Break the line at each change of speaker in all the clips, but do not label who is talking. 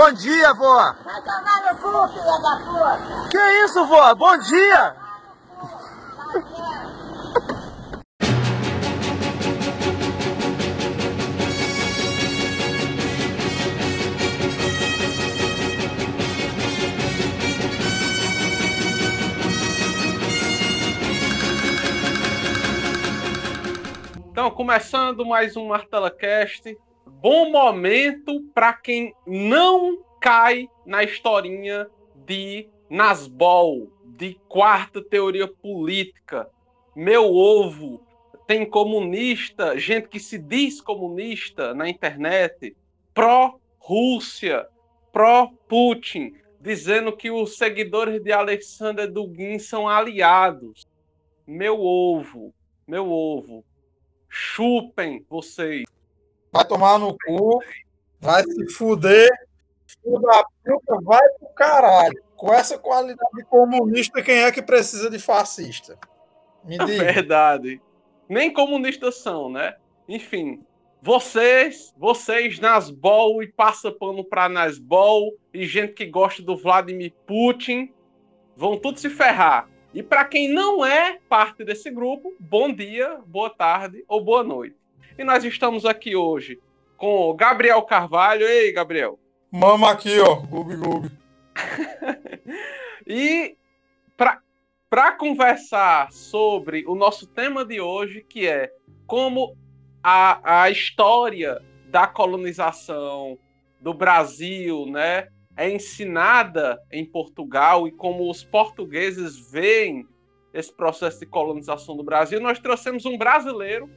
Bom dia, vô!
Vai tomar no cu, filha da puta!
Que isso, vô? Bom dia!
Então, começando mais um Martela Cast. Bom momento para quem não cai na historinha de Nasbol, de quarta teoria política. Meu ovo tem comunista, gente que se diz comunista na internet, pró-Rússia, pró-Putin, dizendo que os seguidores de Alexander Dugin são aliados. Meu ovo, meu ovo. Chupem vocês.
Vai tomar no cu, vai se fuder, filho da puta, vai pro caralho. Com essa qualidade de comunista, quem é que precisa de fascista? Me
É
diga.
verdade. Nem comunistas são, né? Enfim, vocês, vocês Nasbol e passa pano pra Nasbol e gente que gosta do Vladimir Putin vão tudo se ferrar. E para quem não é parte desse grupo, bom dia, boa tarde ou boa noite. E nós estamos aqui hoje com o Gabriel Carvalho. Ei, Gabriel.
Mama aqui, ó. Gubi, gubi.
E para conversar sobre o nosso tema de hoje, que é como a, a história da colonização do Brasil, né, é ensinada em Portugal e como os portugueses veem esse processo de colonização do Brasil, nós trouxemos um brasileiro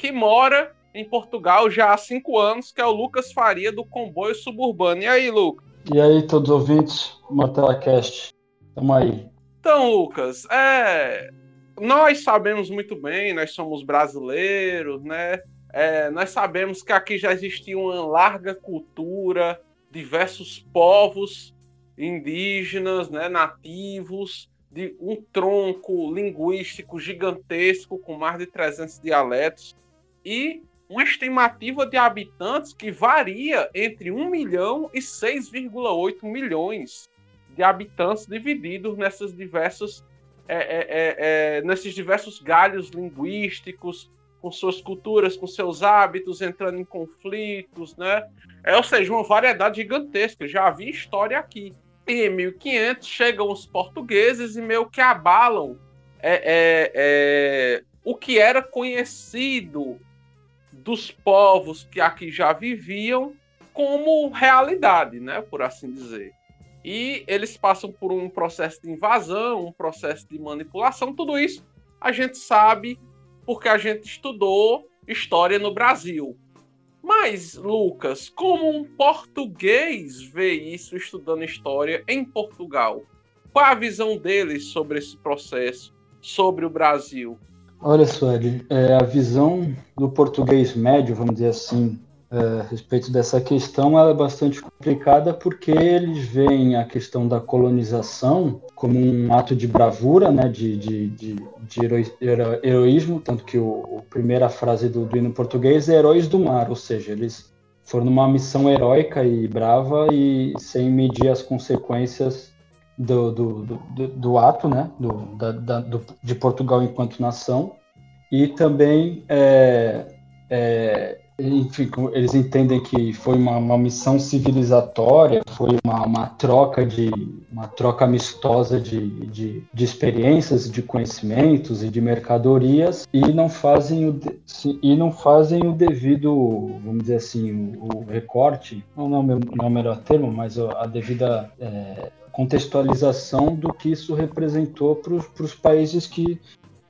que mora em Portugal já há cinco anos, que é o Lucas Faria, do Comboio Suburbano. E aí, Lucas?
E aí, todos os ouvintes, Martela Cast, tamo aí.
Então, Lucas, é, nós sabemos muito bem, nós somos brasileiros, né? É, nós sabemos que aqui já existia uma larga cultura, diversos povos indígenas, né, nativos, de um tronco linguístico gigantesco com mais de 300 dialetos e uma estimativa de habitantes que varia entre 1 milhão e 6,8 milhões de habitantes divididos nessas diversas é, é, é, é, nesses diversos galhos linguísticos, com suas culturas, com seus hábitos, entrando em conflitos, né? É, ou seja, uma variedade gigantesca. Já havia história aqui. E em 1500 chegam os portugueses e meio que abalam é, é, o que era conhecido dos povos que aqui já viviam como realidade, né? Por assim dizer. E eles passam por um processo de invasão, um processo de manipulação, tudo isso a gente sabe porque a gente estudou história no Brasil. Mas, Lucas, como um português vê isso estudando história em Portugal? Qual a visão deles sobre esse processo, sobre o Brasil?
Olha, Sueli, é, a visão do português médio, vamos dizer assim, é, a respeito dessa questão, ela é bastante complicada porque eles veem a questão da colonização como um ato de bravura, né, de, de, de, de hero, hero, heroísmo, tanto que o, a primeira frase do, do hino português é heróis do mar, ou seja, eles foram numa missão heróica e brava e sem medir as consequências do, do, do, do ato, né, do, da, da, do, de Portugal enquanto nação, e também é, é, enfim, eles entendem que foi uma, uma missão civilizatória, foi uma, uma, troca de uma troca amistosa de, de, de, experiências, de conhecimentos e de mercadorias e não fazem o e não fazem o devido, vamos dizer assim, o, o recorte, não, não, não é o melhor termo, mas a devida é, contextualização do que isso representou para os países que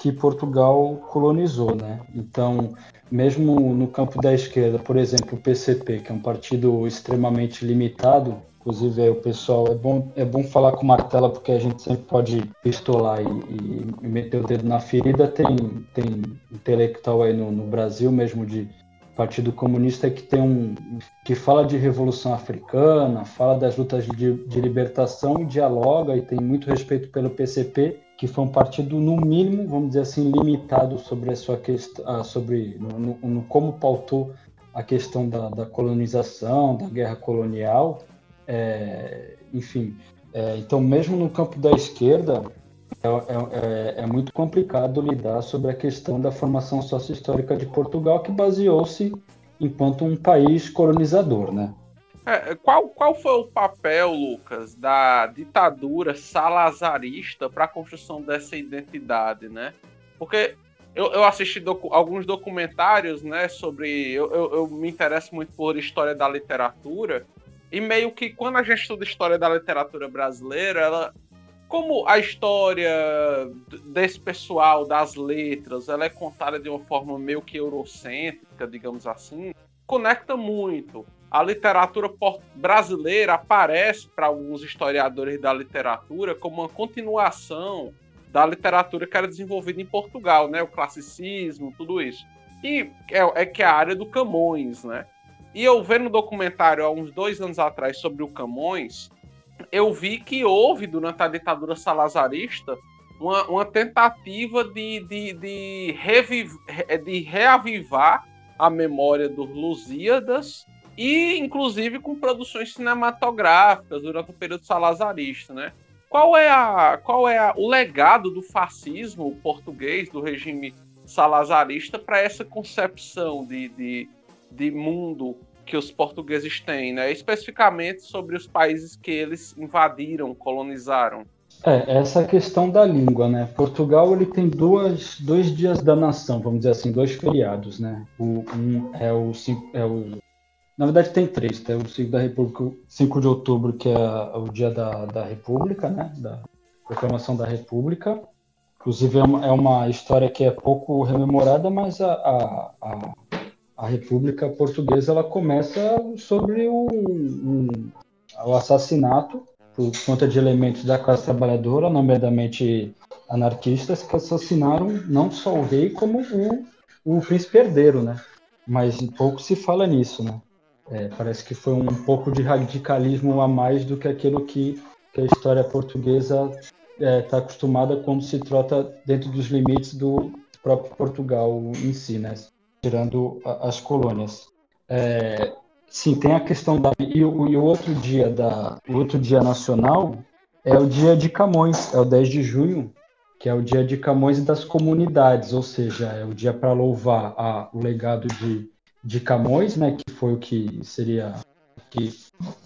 que Portugal colonizou, né? Então mesmo no campo da esquerda, por exemplo, o PCP, que é um partido extremamente limitado, inclusive aí o pessoal, é bom, é bom falar com martela porque a gente sempre pode pistolar e, e, meter o dedo na ferida, tem, tem intelectual aí no, no Brasil mesmo de Partido Comunista que tem um que fala de revolução africana, fala das lutas de, de libertação, dialoga e tem muito respeito pelo PCP, que foi um partido no mínimo, vamos dizer assim, limitado sobre a sua questão, sobre no, no, como pautou a questão da, da, colonização, da guerra colonial. é, enfim, é, então mesmo no campo da esquerda é, é, é, é, muito complicado lidar sobre a questão da formação sócio-histórica de Portugal, que baseou-se enquanto um país colonizador, né?
É, qual, qual foi o papel, Lucas, da ditadura salazarista para a construção dessa identidade, né? Porque eu, eu assisti docu alguns documentários, né, sobre... Eu, eu, eu, me interesso muito por história da literatura, e meio que quando a gente estuda história da literatura brasileira, ela... Como a história desse pessoal das letras, ela é contada de uma forma meio que eurocêntrica, digamos assim, conecta muito a literatura brasileira aparece para alguns historiadores da literatura como uma continuação da literatura que era desenvolvida em Portugal, né? O classicismo, tudo isso. E é, é que é a área do Camões, né? E eu vendo um documentário há uns dois anos atrás sobre o Camões, eu vi que houve, durante a ditadura salazarista, uma, uma tentativa de, de, de, reviv, de reavivar a memória dos Lusíadas e inclusive com produções cinematográficas durante o período salazarista, né? Qual é, a, qual é a, o legado do fascismo português, do regime salazarista, para essa concepção de, de, de mundo que os portugueses têm, né? especificamente sobre os países que eles invadiram, colonizaram?
É, essa questão da língua, né? Portugal ele tem duas, dois dias da nação, vamos dizer assim, dois feriados, né? O, um é o, é o na verdade, tem três. Tem o 5 da República, 5 de outubro, que é o dia da, da República, né? Da proclamação da República. Inclusive, é uma, é uma história que é pouco rememorada, mas a, a, a, a República Portuguesa ela começa sobre o, um, o assassinato por conta de elementos da classe trabalhadora, nomeadamente anarquistas, que assassinaram não só o rei, como o, o príncipe herdeiro, né? Mas pouco se fala nisso, né? É, parece que foi um pouco de radicalismo a mais do que aquilo que, que a história portuguesa está é, tá acostumada quando se trata dentro dos limites do próprio Portugal em si, né? Tirando as colônias. É, sim, tem a questão da e o, e o outro dia da o outro dia nacional é o dia de Camões, é o 10 de junho, que é o dia de Camões e das comunidades, ou seja, é o dia para louvar a, o legado de de Camões, né, que foi o que seria que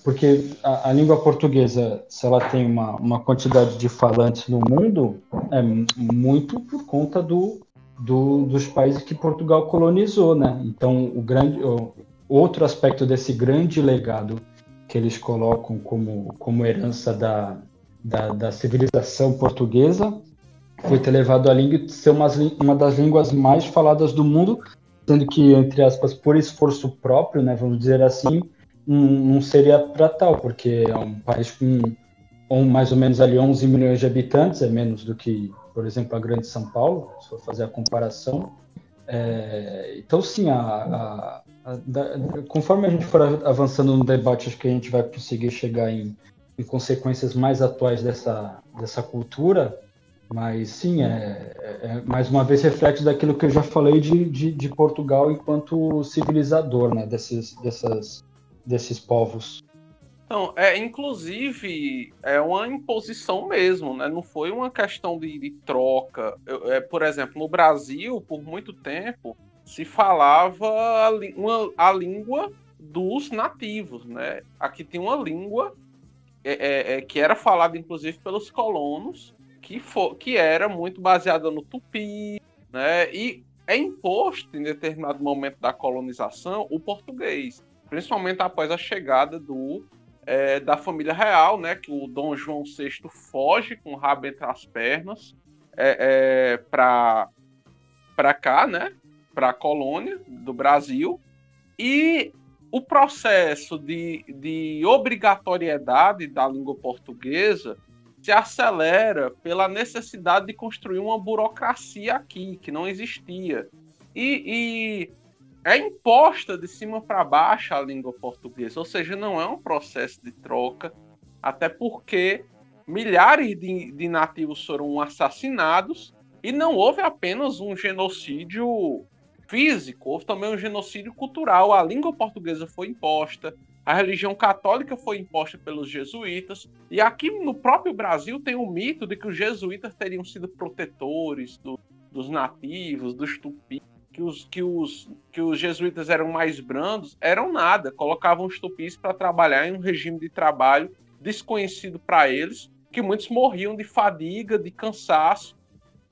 porque a, a, língua portuguesa, se ela tem uma, uma quantidade de falantes no mundo, é muito por conta do, do, dos países que Portugal colonizou, né? Então, o grande o, outro aspecto desse grande legado que eles colocam como, como herança da, da, da civilização portuguesa foi ter levado a língua ser uma, uma das línguas mais faladas do mundo, sendo que, entre aspas, por esforço próprio, né, vamos dizer assim, não seria para tal, porque é um país com um, mais ou menos ali 11 milhões de habitantes, é menos do que, por exemplo, a grande São Paulo, se for fazer a comparação. É, então, sim, a, a, a, conforme a gente for avançando no debate, acho que a gente vai conseguir chegar em, em consequências mais atuais dessa, dessa cultura, mas sim, é, é, é, mais uma vez reflete daquilo que eu já falei de, de, de Portugal enquanto civilizador, né, desses, dessas, desses povos.
Então, é, inclusive, é uma imposição mesmo, né? Não foi uma questão de, de troca. Eu, é, por exemplo, no Brasil, por muito tempo, se falava a, uma, a língua dos nativos, né? Aqui tem uma língua é, é, é que era falada, inclusive, pelos colonos, que, for, que era muito baseada no tupi, né? E é imposto em determinado momento da colonização o português, principalmente após a chegada do é, da família real, né? Que o Dom João VI foge com o rabo entre as pernas é, é, para para cá, né? Para a colônia do Brasil e o processo de, de obrigatoriedade da língua portuguesa se acelera pela necessidade de construir uma burocracia aqui, que não existia. E, e é imposta de cima para baixo a língua portuguesa, ou seja, não é um processo de troca, até porque milhares de, de nativos foram assassinados e não houve apenas um genocídio físico, houve também um genocídio cultural. A língua portuguesa foi imposta, a religião católica foi imposta pelos jesuítas, e aqui no próprio Brasil tem o mito de que os jesuítas teriam sido protetores do, dos nativos, dos tupis, que os, que, os, que os jesuítas eram mais brandos, eram nada, colocavam os tupis para trabalhar em um regime de trabalho desconhecido para eles, que muitos morriam de fadiga, de cansaço,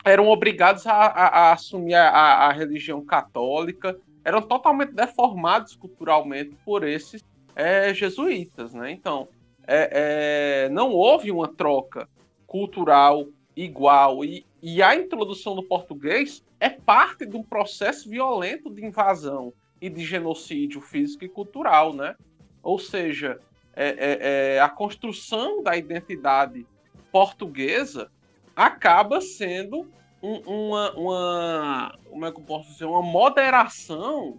eram obrigados a, a, a assumir a, a, religião católica, eram totalmente deformados culturalmente por esses é, jesuítas, né? Então, é, é, não houve uma troca cultural igual e, e a introdução do português é parte de um processo violento de invasão e de genocídio físico e cultural, né? Ou seja, é, é, é, a construção da identidade portuguesa acaba sendo um, uma, uma, como é que eu posso dizer, uma moderação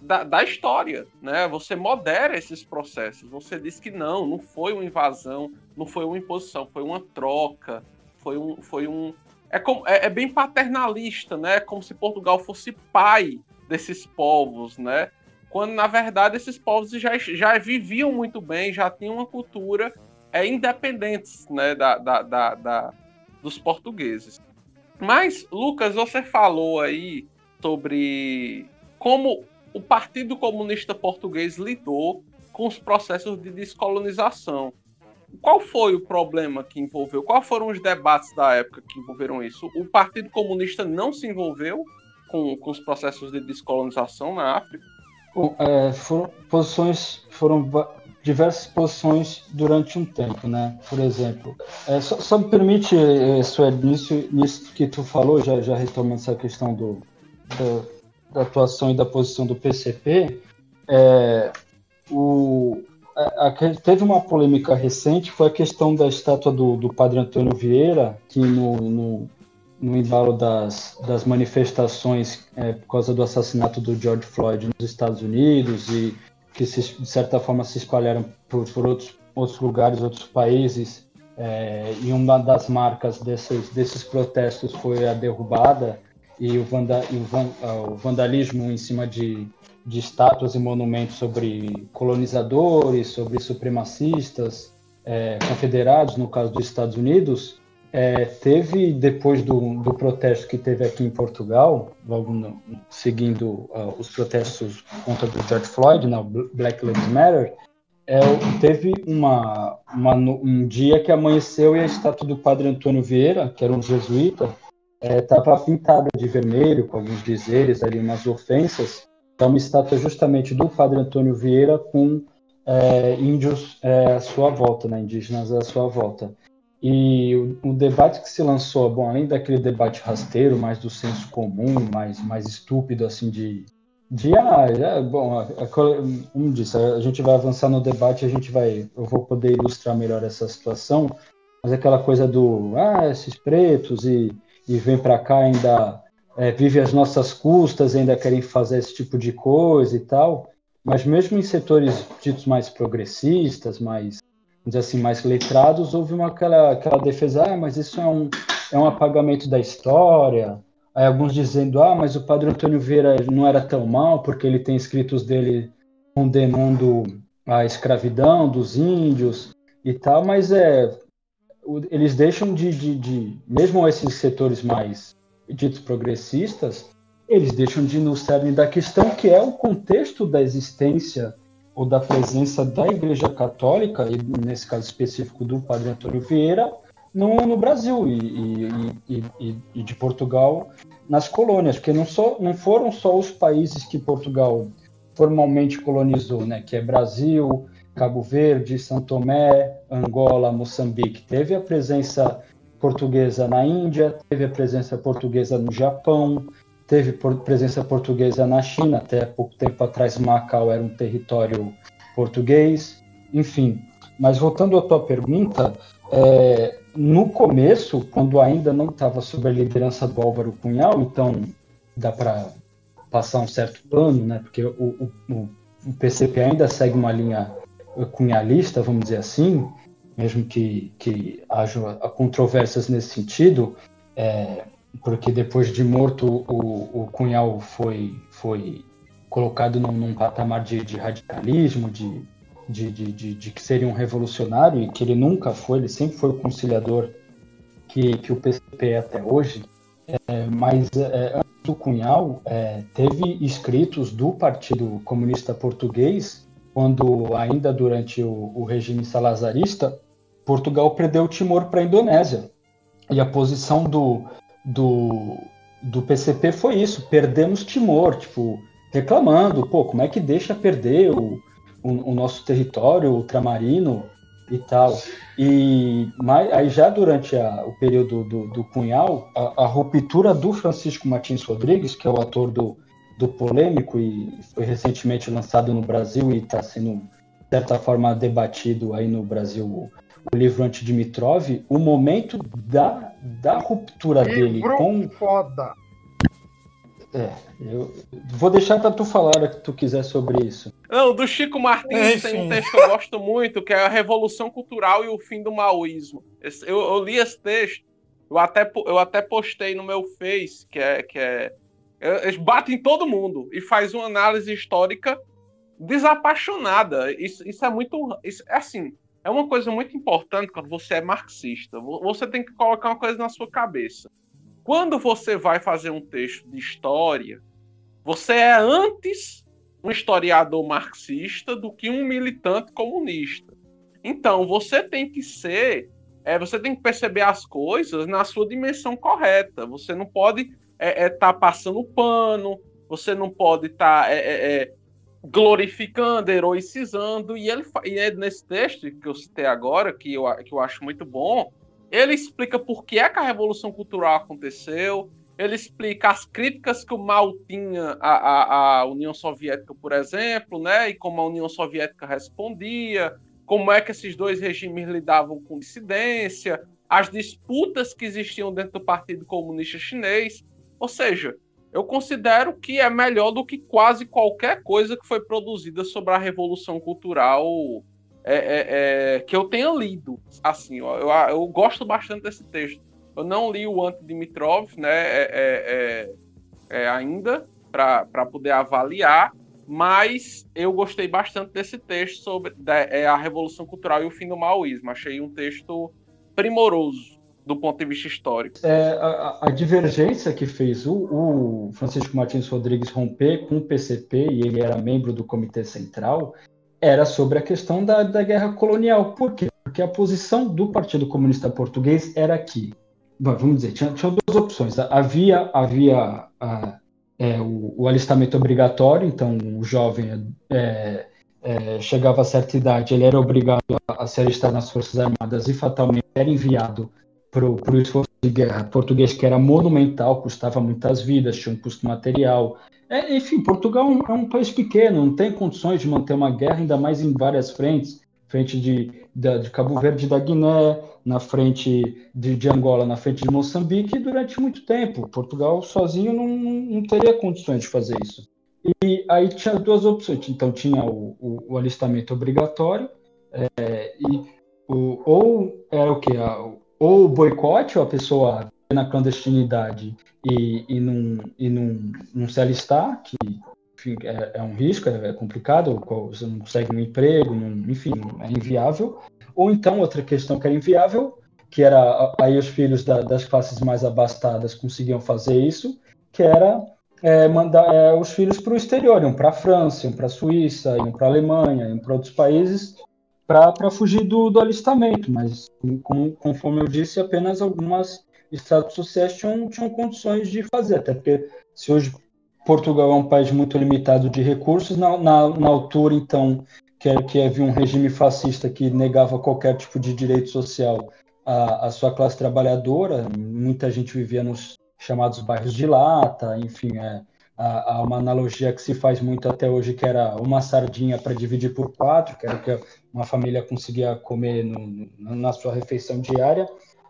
da, da, história, né? Você modera esses processos. Você diz que não, não foi uma invasão, não foi uma imposição, foi uma troca, foi um, foi um. É, como, é, é bem paternalista, né? Como se Portugal fosse pai desses povos, né? Quando na verdade esses povos já, já viviam muito bem, já tinham uma cultura é, independentes, né? Da, da, da, da dos portugueses. Mas, Lucas, você falou aí sobre como o Partido Comunista Português lidou com os processos de descolonização. Qual foi o problema que envolveu? Quais foram os debates da época que envolveram isso? O Partido Comunista não se envolveu com, com os processos de descolonização na África?
Bom, é, foram posições, foram diversas posições durante um tempo, né? Por exemplo, é, só, só, me permite, é, Sueli, nisso, nisso que tu falou, já, já retomando essa questão do, do, da atuação e da posição do PCP, é, o, a, a, teve uma polêmica recente, foi a questão da estátua do, do Padre Antônio Vieira, que no, no, no embalo das, das manifestações é, por causa do assassinato do George Floyd nos Estados Unidos e que se, de certa forma se espalharam por, por outros, outros lugares, outros países, é, e uma das marcas desses, desses protestos foi a derrubada e o, vanda, e o, van, o vandalismo em cima de, de estátuas e monumentos sobre colonizadores, sobre supremacistas, é, confederados, no caso dos Estados Unidos, é, teve, depois do, do protesto que teve aqui em Portugal, logo no, seguindo uh, os protestos contra o George Floyd, né, Black Lives Matter, é, teve uma, uma, um dia que amanheceu e a estátua do Padre Antônio Vieira, que era um jesuíta, estava é, pintada de vermelho, com alguns dizeres ali, umas ofensas. É uma estátua justamente do Padre Antônio Vieira com é, índios é, à sua volta, né, indígenas à sua volta. E o, o, debate que se lançou, bom, além daquele debate rasteiro, mais do senso comum, mais, mais estúpido, assim, de. de ah, é, bom, como disse, a gente vai avançar no debate, a gente vai. Eu vou poder ilustrar melhor essa situação, mas aquela coisa do. Ah, esses pretos e, e vem para cá ainda. É, vive às nossas custas, ainda querem fazer esse tipo de coisa e tal. Mas mesmo em setores ditos mais progressistas, mais dizer assim, mais letrados, houve uma, aquela, aquela defesa, ah, mas isso é um, é um apagamento da história. Aí alguns dizendo, ah, mas o Padre Antônio Vieira não era tão mal, porque ele tem escritos dele condenando a escravidão dos índios e tal, mas é eles deixam de, de, de mesmo esses setores mais ditos progressistas, eles deixam de ir no cerne da questão que é o contexto da existência ou da presença da Igreja Católica, e nesse caso específico do Padre Antônio Vieira, no, no Brasil e, e, e, e, de Portugal nas colônias, porque não, só, não foram só os países que Portugal formalmente colonizou, né, que é Brasil, Cabo Verde, São Tomé, Angola, Moçambique. Teve a presença portuguesa na Índia, teve a presença portuguesa no Japão, teve presença portuguesa na China, até pouco tempo atrás Macau era um território português, enfim. Mas voltando à tua pergunta, é, no começo, quando ainda não estava sob a liderança do Álvaro Cunhal, então dá para passar um certo plano, né? Porque o, o, o, PCP ainda segue uma linha cunhalista, vamos dizer assim, mesmo que, que haja controvérsias nesse sentido. É, porque depois de morto o, o Cunhal foi, foi colocado num, num patamar de, de, radicalismo, de, de, de, de, que seria um revolucionário e que ele nunca foi, ele sempre foi o conciliador que, que o PCP é até hoje, é, mas é, antes do Cunhal é, teve escritos do Partido Comunista Português, quando ainda durante o, o regime salazarista, Portugal perdeu o Timor para a Indonésia. E a posição do, do, do PCP foi isso: perdemos Timor, tipo, reclamando, pô, como é que deixa perder o, o, o nosso território ultramarino e tal. E mas, aí já durante a, o período do, do Cunhal, a, a, ruptura do Francisco Martins Rodrigues, que é o ator do, do Polêmico e foi recentemente lançado no Brasil e está sendo, de certa forma, debatido aí no Brasil o, o livro Antidimitrov, o momento da, da ruptura livro dele com...
foda!
É, eu vou deixar para tu falar o que tu quiser sobre isso.
Não, do Chico Martins tem um texto que eu gosto muito, que é a Revolução Cultural e o Fim do Maoísmo. Eu, eu li esse texto, eu até, eu até postei no meu Face, que é, que é. Eles batem em todo mundo e faz uma análise histórica desapaixonada. Isso, isso é muito. Isso, é assim, é uma coisa muito importante quando você é marxista. Você tem que colocar uma coisa na sua cabeça quando você vai fazer um texto de história, você é antes um historiador marxista do que um militante comunista. Então, você tem que ser, é, você tem que perceber as coisas na sua dimensão correta. Você não pode estar é, é, tá passando pano, você não pode estar tá, é, é, é, glorificando, heroicizando. E ele e é nesse texto que eu citei agora, que eu, que eu acho muito bom, ele explica por que é que a Revolução Cultural aconteceu, ele explica as críticas que o Mao tinha à, à, à, União Soviética, por exemplo, né, e como a União Soviética respondia, como é que esses dois regimes lidavam com dissidência, as disputas que existiam dentro do Partido Comunista Chinês. Ou seja, eu considero que é melhor do que quase qualquer coisa que foi produzida sobre a Revolução Cultural é, é, é, que eu tenha lido. Assim, eu, eu, eu, gosto bastante desse texto. Eu não li o Anti-Dimitrov né, é, é, ainda para poder avaliar, mas eu gostei bastante desse texto sobre a Revolução Cultural e o fim do maoísmo. Achei um texto primoroso do ponto de vista histórico.
É, a, a, divergência que fez o, o, Francisco Martins Rodrigues romper com o PCP, e ele era membro do Comitê Central, era sobre a questão da, da guerra colonial. Por quê? Porque a posição do Partido Comunista Português era que, vamos dizer, tinha, tinha duas opções. Havia, havia a, é, o, o, alistamento obrigatório, então o jovem é, é, chegava a certa idade, ele era obrigado a, a se alistar nas Forças Armadas e fatalmente era enviado para o esforço de guerra português, que era monumental, custava muitas vidas, tinha um custo material, é, enfim, Portugal é um país pequeno, não tem condições de manter uma guerra, ainda mais em várias frentes frente de, de, de Cabo Verde da Guiné, na frente de, de, Angola, na frente de Moçambique, durante muito tempo. Portugal sozinho não, não teria condições de fazer isso. E aí tinha duas opções. Então tinha o, o, o alistamento obrigatório, é, e o, ou era o que? Ou boicote, ou a pessoa na clandestinidade e, e, não, e não, não se alistar, que enfim, é, é, um risco, é, é, complicado, você não consegue um emprego, não, enfim, é inviável. Ou então, outra questão que era inviável, que era aí os filhos da, das classes mais abastadas conseguiam fazer isso, que era é, mandar é, os filhos para o exterior, iam para a França, iam para a Suíça, iam para a Alemanha, iam para outros países para fugir do, do alistamento. Mas, conforme eu disse, apenas algumas estados sociais tinham, tinham condições de fazer, até porque se hoje Portugal é um país muito limitado de recursos, na, na, na altura, então, que, que havia um regime fascista que negava qualquer tipo de direito social à, à sua classe trabalhadora, muita gente vivia nos chamados bairros de lata, enfim, é, há, há uma analogia que se faz muito até hoje, que era uma sardinha para dividir por quatro, que era o que uma família conseguia comer no, na sua refeição diária,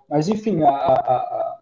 mas, enfim, a, a, a,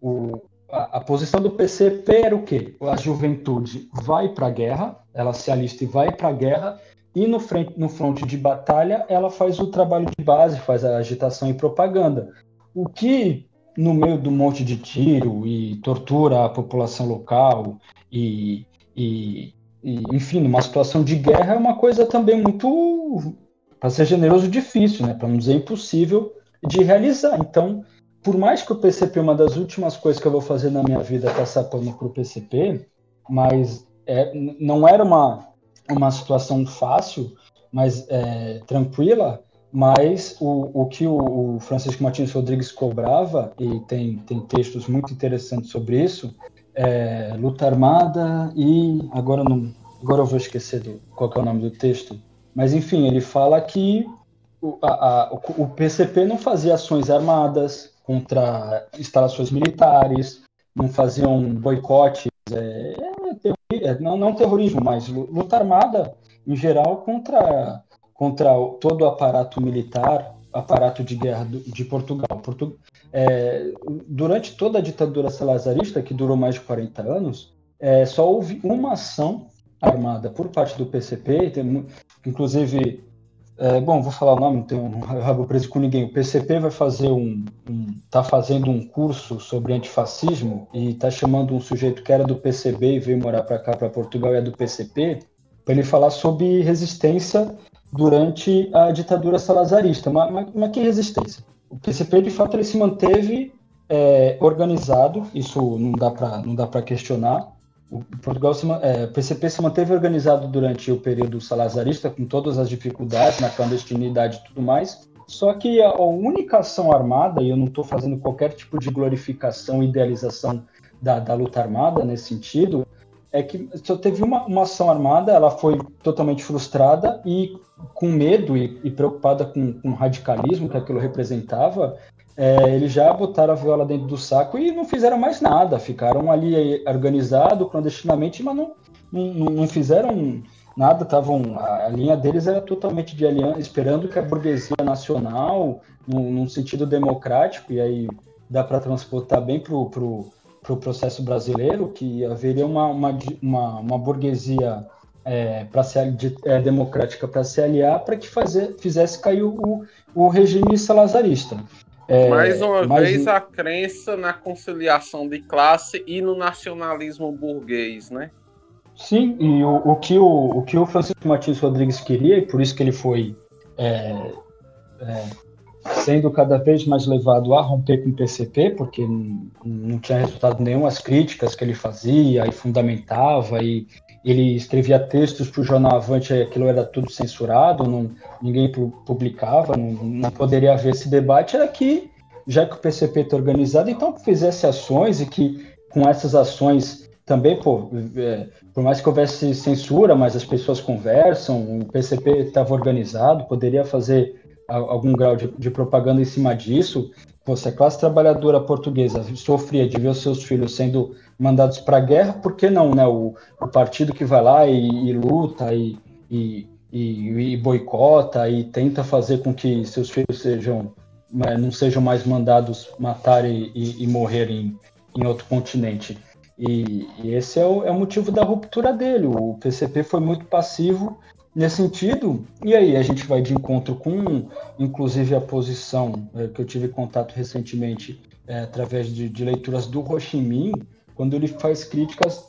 o, a, posição do PCP era o quê? A juventude vai para a guerra, ela se alista e vai para a guerra, e no, frente, no fronte de batalha ela faz o trabalho de base, faz a agitação e propaganda. O que, no meio do monte de tiro e tortura a população local, e, e, e enfim, numa situação de guerra, é uma coisa também muito para ser generoso, difícil, né? Para não dizer impossível de realizar. Então, por mais que o PCP, uma das últimas coisas que eu vou fazer na minha vida é passar pano para o PCP, mas é, não era uma, uma situação fácil, mas é, tranquila, mas o, o que o, o, Francisco Martins Rodrigues cobrava, e tem, tem textos muito interessantes sobre isso, é, luta armada e agora não agora eu vou esquecer do, qual é o nome do texto, mas enfim, ele fala que o, a, a, o PCP não fazia ações armadas contra instalações militares, não faziam boicotes, é, é, é, não, não terrorismo, mas luta armada em geral contra, contra todo o aparato militar, aparato de guerra de Portugal. Portu, é, durante toda a ditadura salazarista, que durou mais de 40 anos, é, só houve uma ação armada por parte do PCP, tem, inclusive, é, bom, vou falar o nome, não tenho rabo preso com ninguém. O PCP vai fazer um, um tá fazendo um curso sobre antifascismo e está chamando um sujeito que era do PCB e veio morar para cá, para Portugal, e é do PCP, para ele falar sobre resistência durante a ditadura salazarista. Mas, mas, mas que resistência? O PCP, de fato, ele se manteve é, organizado, isso não dá para questionar. O Portugal se, é, o PCP se manteve organizado durante o período salazarista, com todas as dificuldades na clandestinidade e tudo mais. Só que a única ação armada, e eu não estou fazendo qualquer tipo de glorificação, idealização da, da luta armada nesse sentido, é que só teve uma, uma ação armada, ela foi totalmente frustrada e com medo e, e preocupada com, com, o radicalismo que aquilo representava, é, eles já botaram a viola dentro do saco e não fizeram mais nada, ficaram ali organizados clandestinamente, mas não, não, não fizeram nada, estavam a, a, linha deles era totalmente de aliança, esperando que a burguesia nacional, num, num sentido democrático, e aí dá para transportar bem para o pro, para o processo brasileiro, que haveria uma, uma, uma, uma burguesia é, para é, democrática para se aliar para que fazer, fizesse cair o, o regime salazarista.
É, Mais uma vez a crença na conciliação de classe e no nacionalismo burguês, né?
Sim, e o, o, que, o, o que o Francisco Martins Rodrigues queria, e por isso que ele foi é, é, sendo cada vez mais levado a romper com o PCP, porque não tinha resultado nenhum as críticas que ele fazia e fundamentava, e ele escrevia textos para o jornal Avante, aquilo era tudo censurado, não, ninguém publicava, não, não poderia haver esse debate, era que, já que o PCP está organizado, então fizesse ações e que com essas ações também, pô, é, por mais que houvesse censura, mas as pessoas conversam, o PCP estava organizado, poderia fazer algum grau de, de, propaganda em cima disso, você, a classe trabalhadora portuguesa sofria de ver os seus filhos sendo mandados para a guerra, por que não, né? O, o, partido que vai lá e, e luta e, e, e, boicota e tenta fazer com que seus filhos sejam né, não sejam mais mandados matar e, e, morrer em, em outro continente. E, e esse é o, é o motivo da ruptura dele. O PCP foi muito passivo Nesse sentido, e aí a gente vai de encontro com, inclusive, a posição é, que eu tive contato recentemente é, através de, de, leituras do Ho Chi Minh, quando ele faz críticas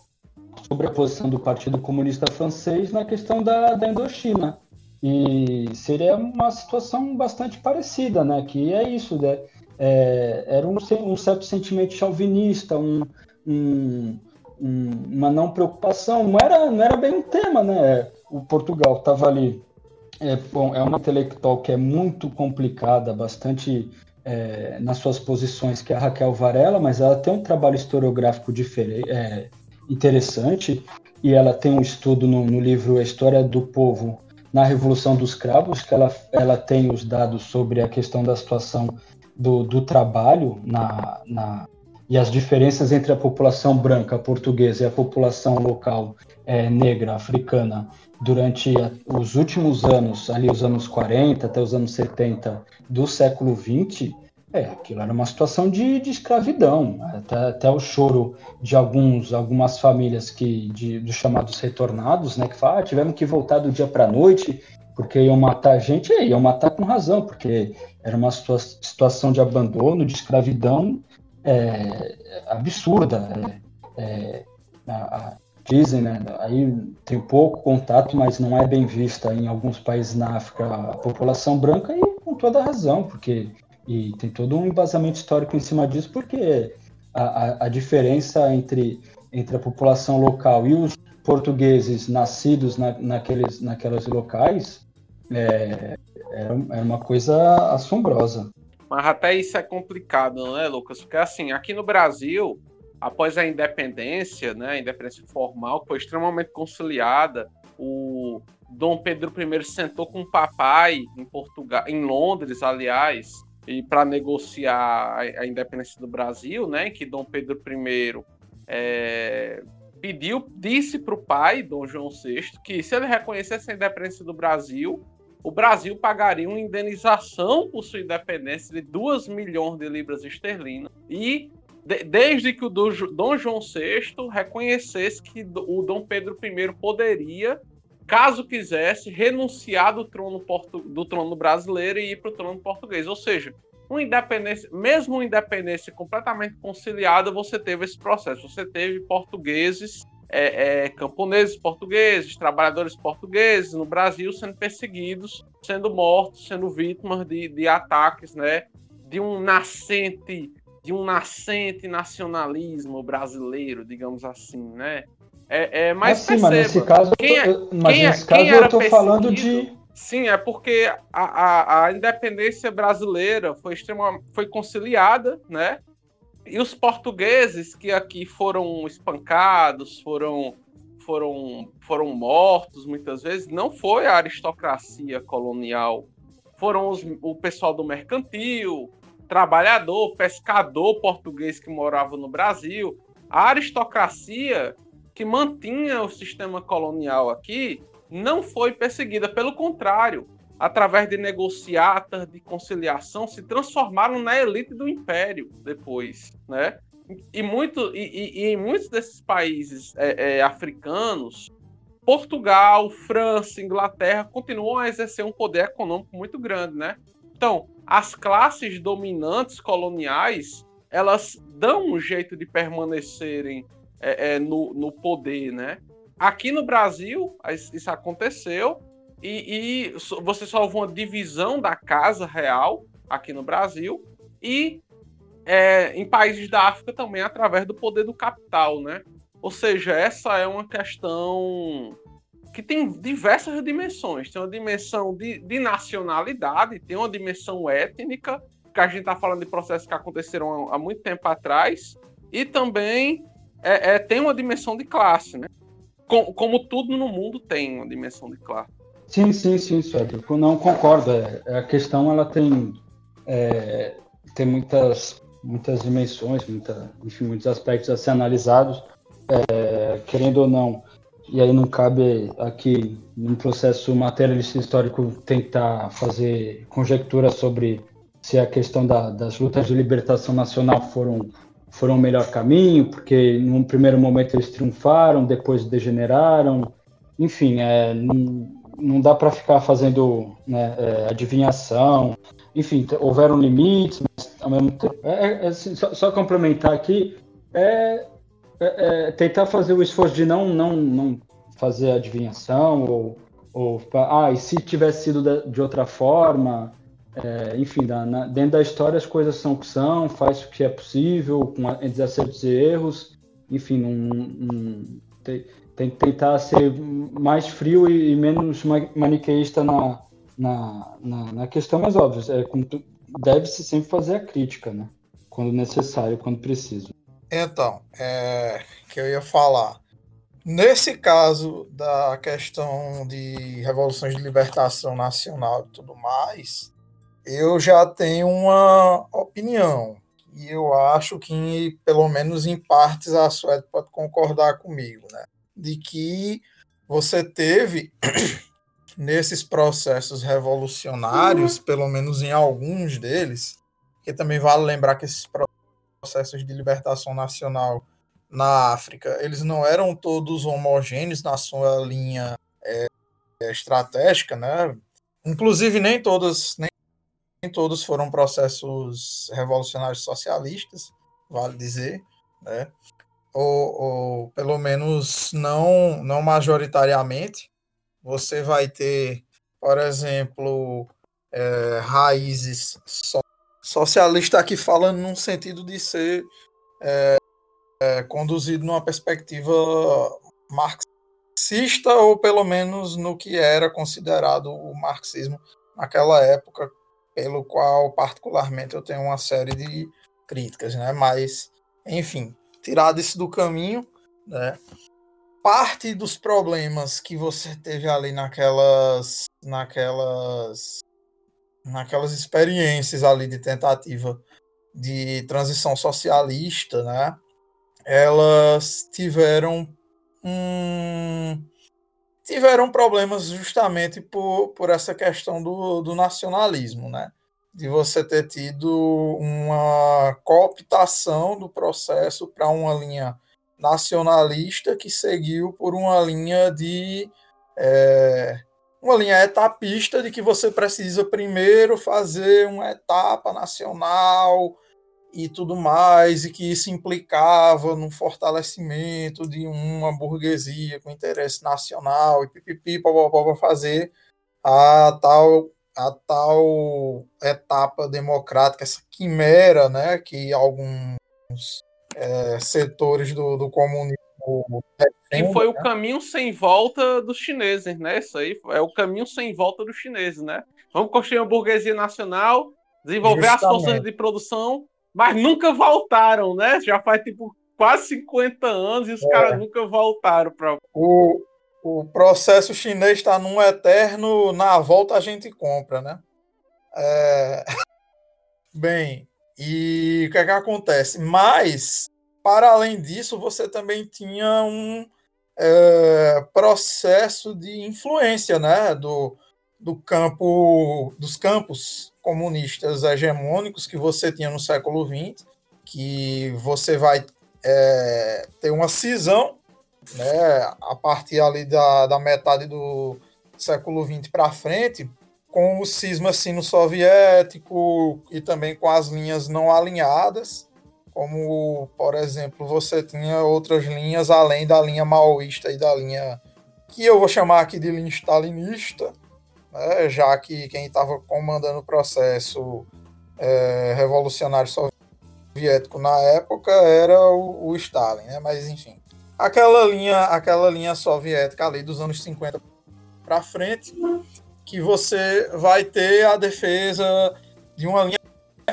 sobre a posição do Partido Comunista Francês na questão da, da Indochina. E seria uma situação bastante parecida, né? Que é isso, né? É, era um, um, certo sentimento chauvinista, um, um, uma não preocupação, não era, não era bem um tema, né? O Portugal estava ali. É, bom, é uma intelectual que é muito complicada, bastante é, nas suas posições, que é a Raquel Varela, mas ela tem um trabalho historiográfico diferente, é, interessante, e ela tem um estudo no, no, livro A História do Povo na Revolução dos Cravos, que ela, ela tem os dados sobre a questão da situação do, do trabalho na, na, e as diferenças entre a população branca portuguesa e a população local é, negra africana durante os últimos anos, ali os anos 40 até os anos 70 do século 20, é, aquilo era uma situação de, de escravidão, até, até, o choro de alguns, algumas famílias que de, dos chamados retornados, né, que falam, ah, tivemos que voltar do dia para a noite porque iam matar a gente, é, iam matar com razão, porque era uma situa situação de abandono, de escravidão é, absurda. É, é a, dizem, né? Aí tem pouco contato, mas não é bem vista em alguns países na África a população branca e com toda razão, porque e tem todo um embasamento histórico em cima disso, porque a, a, a diferença entre, entre a população local e os portugueses nascidos na, naqueles, naquelas locais é, era, era uma coisa assombrosa.
Mas até isso é complicado, né, Lucas? Porque assim, aqui no Brasil, após a independência, né, a independência formal, foi extremamente conciliada, o Dom Pedro I sentou com o papai em Portugal, em Londres, aliás, e para negociar a, a, independência do Brasil, né, que Dom Pedro I é, pediu, disse para o pai, Dom João VI, que se ele reconhecesse a independência do Brasil, o Brasil pagaria uma indenização por sua independência de 2 milhões de libras esterlinas e de, desde que o Dom João VI reconhecesse que o Dom Pedro I poderia, caso quisesse, renunciar do trono, portu, do trono brasileiro e ir para o trono português. Ou seja, uma independência, mesmo uma independência completamente conciliada, você teve esse processo. Você teve portugueses é, é, camponeses portugueses, trabalhadores portugueses no Brasil sendo perseguidos, sendo mortos, sendo vítimas de, de ataques, né? De um nascente, de um nascente nacionalismo brasileiro, digamos assim, né? É, é mas
assim, mas nesse caso, quem, é, mas quem, é, nesse caso eu estou falando de
Sim, é porque a, a, a, independência brasileira foi extrema, foi conciliada, né? E os portugueses que aqui foram espancados, foram, foram, foram mortos muitas vezes, não foi a aristocracia colonial. Foram os, o pessoal do mercantil, trabalhador, pescador português que morava no Brasil. A aristocracia que mantinha o sistema colonial aqui não foi perseguida, pelo contrário, através de negociatas, de conciliação, se transformaram na elite do império depois, né? E, muito, e, e, em muitos desses países é, é, africanos, Portugal, França, Inglaterra continuam a exercer um poder econômico muito grande, né? Então, as classes dominantes coloniais, elas dão um jeito de permanecerem é, é no, no poder, né? Aqui no Brasil, isso aconteceu, e, e você só houve uma divisão da casa real aqui no Brasil e é, em países da África também através do poder do capital, né? Ou seja, essa é uma questão que tem diversas dimensões. Tem uma dimensão de, de nacionalidade, tem uma dimensão étnica, que a gente está falando de processos que aconteceram há, há muito tempo atrás, e também é, é, tem uma dimensão de classe, né? Com, como tudo no mundo tem uma dimensão de classe.
Sim, sim, sim, Cédric. Não concordo. É, a questão ela tem, é, tem muitas, muitas dimensões, muita, enfim, muitos aspectos a ser analisados, é, querendo ou não. E aí não cabe aqui, num processo materialista histórico, tentar fazer conjectura sobre se a questão da, das lutas de libertação nacional foram, foram o melhor caminho, porque num primeiro momento eles triunfaram, depois degeneraram. Enfim, é, não dá para ficar fazendo né, é, adivinhação. Enfim, houveram limites, mas ao mesmo tempo. É, é, assim, só, só, complementar aqui, é, é, é, tentar fazer o esforço de não, não, não fazer adivinhação, ou, ou ah, e se tivesse sido de outra forma. É, enfim, da, na, dentro da história as coisas são o que são, faz o que é possível, com entre acertos e erros. Enfim, não, não, tem, tem que tentar ser mais frio e, menos maniqueísta na, na, na, na questão, mas óbvio, é, deve-se sempre fazer a crítica, né? Quando necessário, quando preciso.
Então, é, que eu ia falar. Nesse caso da questão de revoluções de libertação nacional e tudo mais, eu já tenho uma opinião. E eu acho que, pelo menos em partes, a Suede pode concordar comigo, né? de que você teve nesses processos revolucionários, pelo menos em alguns deles, que também vale lembrar que esses processos de libertação nacional na África, eles não eram todos homogêneos na sua linha é, estratégica, né? Inclusive nem todos nem, nem todos foram processos revolucionários socialistas, vale dizer, né? ou, ou pelo menos não, não majoritariamente, você vai ter, por exemplo, é, raízes so, socialista aqui falando num sentido de ser é, é, conduzido numa perspectiva marxista ou pelo menos no que era considerado o marxismo naquela época, pelo qual particularmente eu tenho uma série de críticas, né? Mas, enfim, tirado isso do caminho, né? Parte dos problemas que você teve ali naquelas, naquelas, naquelas experiências ali de tentativa de transição socialista, né? Elas tiveram um, tiveram problemas justamente por, por essa questão do, do nacionalismo, né? De você ter tido uma cooptação do processo para uma linha nacionalista que seguiu por uma linha de é, uma linha etapista de que você precisa primeiro fazer uma etapa nacional e tudo mais, e que isso implicava no fortalecimento de uma burguesia com interesse nacional e pipipi, para fazer a tal, a tal etapa democrática, essa quimera né, que alguns é, setores do, do comunismo
que foi o né? caminho sem volta dos chineses, né? Isso aí é o caminho sem volta dos chineses, né? Vamos construir uma burguesia nacional, desenvolver Justamente. as forças de produção mas nunca voltaram, né? Já faz tipo quase 50 anos e os é. caras nunca voltaram para
o, o processo chinês está num eterno na volta a gente compra, né? É... Bem, e o que é que acontece? Mas para além disso, você também tinha um é, processo de influência, né, do, do campo dos campos comunistas hegemônicos que você tinha no século XX, que você vai é, ter uma cisão, né, a partir ali da, da metade do século XX para frente, com o cisma sino soviético e também com as linhas não alinhadas, como, por exemplo, você tinha outras linhas além da linha maoísta e da linha que eu vou chamar aqui de linha stalinista, né, já que quem estava comandando o processo é, revolucionário soviético na época era o, o Stalin, né, mas enfim. Aquela linha, aquela linha soviética ali dos anos 50 para frente, que você vai ter a defesa de uma linha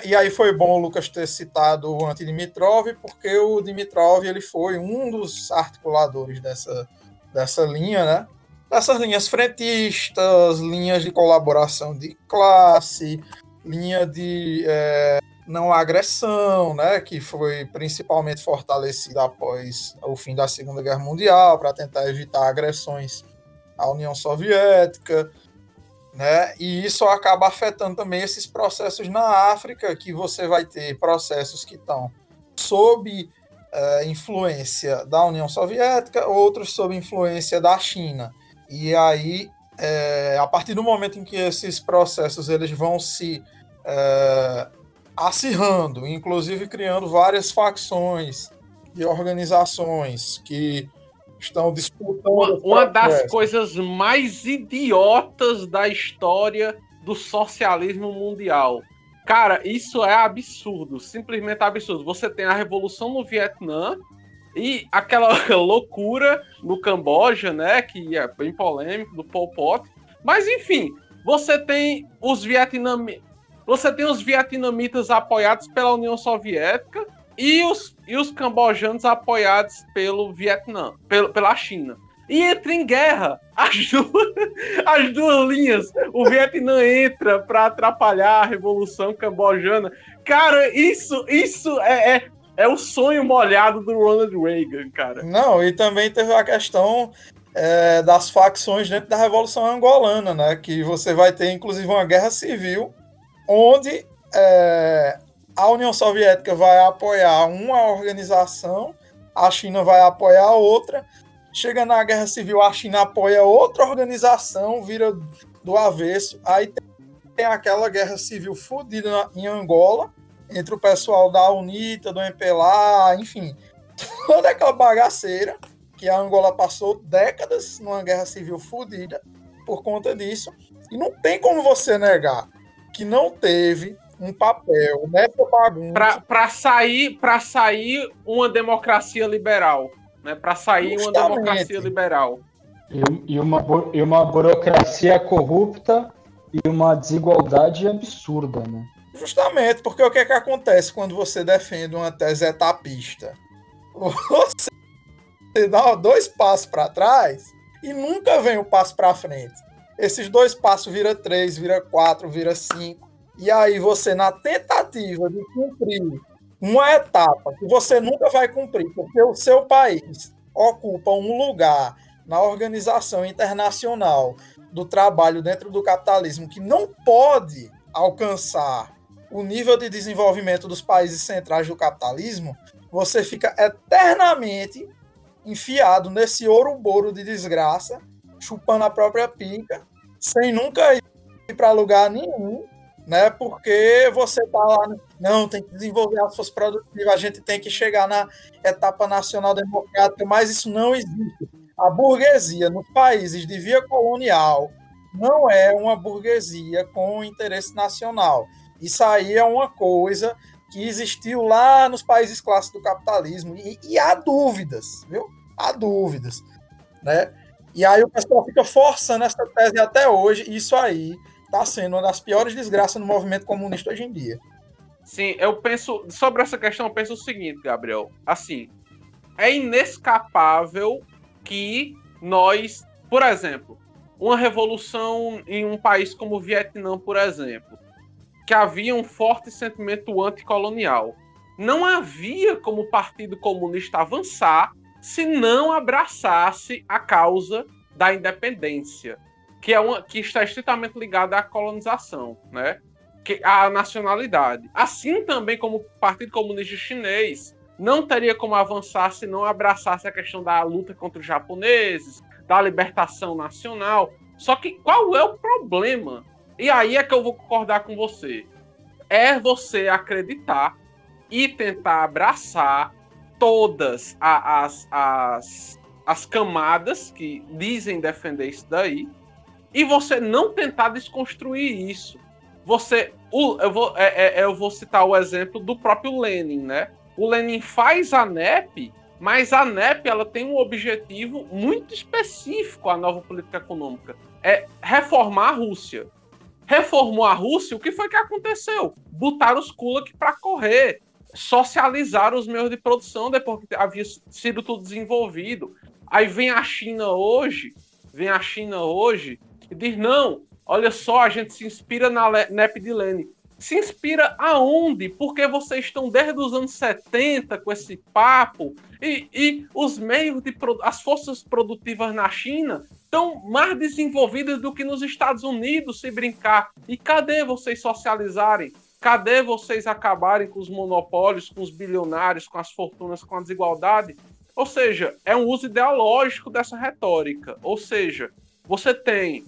e aí foi bom o Lucas ter citado o Anti-Dimitrov, porque o Dimitrov ele foi um dos articuladores dessa, dessa linha, né? Dessas linhas frentistas, linhas de colaboração de classe, linha de é, não agressão, né? Que foi principalmente fortalecida após o fim da Segunda Guerra Mundial, para tentar evitar agressões à União Soviética né? E isso acaba afetando também esses processos na África, que você vai ter processos que estão sob uh, influência da União Soviética, outros sob influência da China. E aí, é, a partir do momento em que esses processos eles vão se é, acirrando, inclusive criando várias facções e organizações que estão disputando.
Uma, uma das coisas mais idiotas da história do socialismo mundial. Cara, isso é absurdo, simplesmente absurdo. Você tem a revolução no Vietnã e aquela loucura no Camboja, né, que é bem polêmico do Pol Pot. Mas enfim, você tem os vietnamitas, você tem os vietnamitas apoiados pela União Soviética e os, e os cambojanos apoiados pelo Vietnã, pelo, pela China. E entra em guerra as duas, as duas linhas. O Vietnã entra para atrapalhar a revolução cambojana. Cara, isso, isso é, é, é o sonho molhado do Ronald Reagan, cara.
Não, e também teve a questão é, das facções dentro da Revolução Angolana, né? Que você vai ter, inclusive, uma guerra civil onde é, a União Soviética vai apoiar uma organização, a China vai apoiar outra. Chega na Guerra Civil, a China apoia outra organização, vira do avesso. Aí tem aquela guerra civil fodida em Angola, entre o pessoal da UNITA, do MPLA, enfim. toda aquela bagaceira que a Angola passou décadas numa guerra civil fodida por conta disso. E não tem como você negar que não teve um papel nessa bagunça.
Para sair, para sair uma democracia liberal, né? Para sair
Justamente.
uma democracia liberal.
E, e, uma, e uma burocracia corrupta e uma desigualdade absurda, né?
Justamente, porque o que, é que acontece quando você defende uma tese etapista? Você dá dois passos para trás e nunca vem o passo para frente. Esses dois passos vira três, vira quatro, vira cinco. E aí você, na tentativa de cumprir uma etapa que você nunca vai cumprir, porque o seu país ocupa um lugar na organização internacional do trabalho dentro do capitalismo que não pode alcançar o nível de desenvolvimento dos países centrais do capitalismo, você fica eternamente enfiado nesse ouro-boro de desgraça, chupando a própria pica, sem nunca ir para lugar nenhum, né? Porque você tá lá, não, tem que desenvolver as forças produtivas, a gente tem que chegar na etapa nacional democrática, mas isso não existe. A burguesia nos países de via colonial não é uma burguesia com interesse nacional. Isso aí é uma coisa que existiu lá nos países clássicos do capitalismo e, e há dúvidas, viu? Há dúvidas, né? E aí o pessoal fica forçando essa tese até hoje, isso aí está sendo uma das piores desgraças no movimento comunista hoje em dia.
Sim, eu penso sobre essa questão, eu penso o seguinte, Gabriel. Assim, é inescapável que nós, por exemplo, uma revolução em um país como o Vietnã, por exemplo, que havia um forte sentimento anticolonial. Não havia como o Partido Comunista avançar se não abraçasse a causa da independência, que é uma que está estritamente ligada à colonização, né? Que à nacionalidade. Assim também como o Partido Comunista Chinês não teria como avançar se não abraçasse a questão da luta contra os japoneses, da libertação nacional. Só que qual é o problema? E aí é que eu vou concordar com você. É você acreditar e tentar abraçar todas a- as, as, as camadas que dizem defender isso daí e você não tentar desconstruir isso. Você, o- eu, vou, é- é- eu vou citar o exemplo do próprio Lenin, né? O Lenin faz a NEP, mas a NEP ela tem um objetivo muito específico, a nova política econômica, é reformar a Rússia. Reformou a Rússia, o que foi que aconteceu? Botaram os Kulak para correr, socializaram os meios de produção depois que havia sido tudo desenvolvido. Aí vem a China hoje, vem a China hoje e diz: não, olha só, a gente se inspira na NEP de Lenin. Se inspira aonde? Porque vocês estão desde os anos 70 com esse papo e, e os meios de as forças produtivas na China estão mais desenvolvidas do que nos Estados Unidos, se brincar. E cadê vocês socializarem? Cadê vocês acabarem com os monopólios, com os bilionários, com as fortunas, com a desigualdade? Ou seja, é um uso ideológico dessa retórica. Ou seja, você tem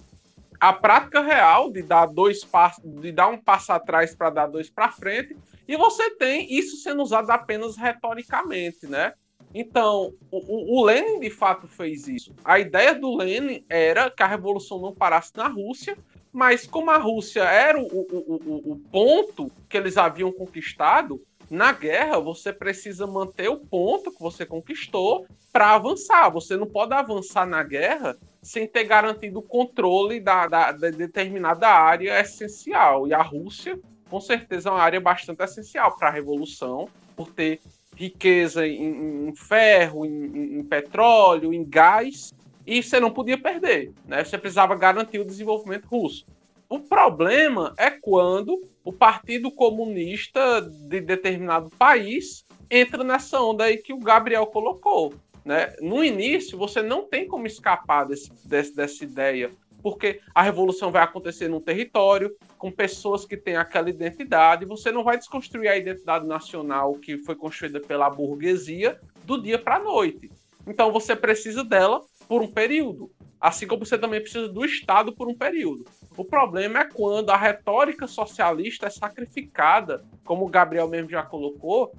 a prática real de dar dois passos, de dar um passo atrás para dar dois para frente, e você tem isso sendo usado apenas retoricamente, né? Então, o, o- Lenin de fato fez isso. A ideia do Lenin era que a revolução não parasse na Rússia, mas como a Rússia era o, o, o ponto que eles haviam conquistado, na guerra você precisa manter o ponto que você conquistou para avançar. Você não pode avançar na guerra sem ter garantido o controle da, da, da determinada área essencial. E a Rússia, com certeza, é uma área bastante essencial para a revolução, por ter riqueza em, em ferro, em, em petróleo, em gás, e você não podia perder, né? Você precisava garantir o desenvolvimento russo. O problema é quando o Partido Comunista de determinado país entra nessa onda aí que o Gabriel colocou. Né? No início, você não tem como escapar desse, desse- dessa ideia, porque a revolução vai acontecer num território, com pessoas que têm aquela identidade, você não vai desconstruir a identidade nacional que foi construída pela burguesia do dia para a noite. Então você precisa dela por um período, assim como você também precisa do Estado por um período. O problema é quando a retórica socialista é sacrificada, como o Gabriel mesmo já colocou,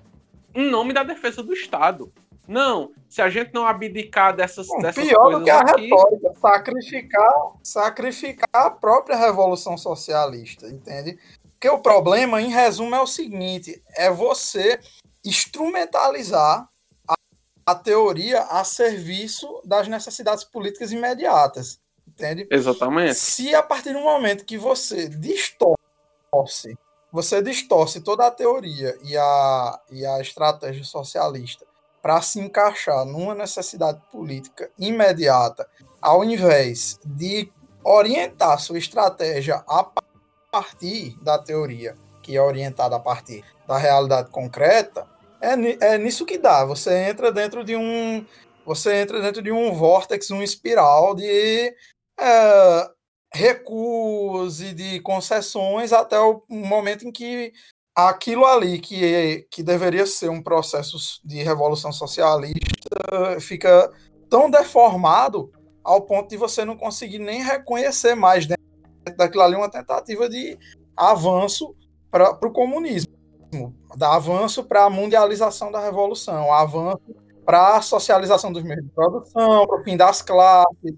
em nome da defesa do Estado. Não, se a gente não abdicar dessas,
Bom,
dessas
pior
coisas
do que a
aqui,
retórica, sacrificar, sacrificar a própria revolução socialista, entende? Porque o problema, em resumo, é o seguinte: é você instrumentalizar a, a teoria a serviço das necessidades políticas imediatas, entende?
exatamente.
Se a partir do momento que você distorce, você distorce toda a teoria e a, e a estratégia socialista para se encaixar numa necessidade política imediata, ao invés de orientar sua estratégia a partir da teoria, que é orientada a partir da realidade concreta, é, é nisso que dá. Você entra dentro de um. Você entra dentro de um vórtex, um espiral de é, recuos e de concessões até o momento em que aquilo ali que, que deveria ser um processo de revolução socialista fica tão deformado ao ponto de você não conseguir nem reconhecer mais dentro daquilo ali uma tentativa de avanço para o comunismo, da avanço para a mundialização da revolução, avanço para a socialização dos meios de produção, para o fim das classes,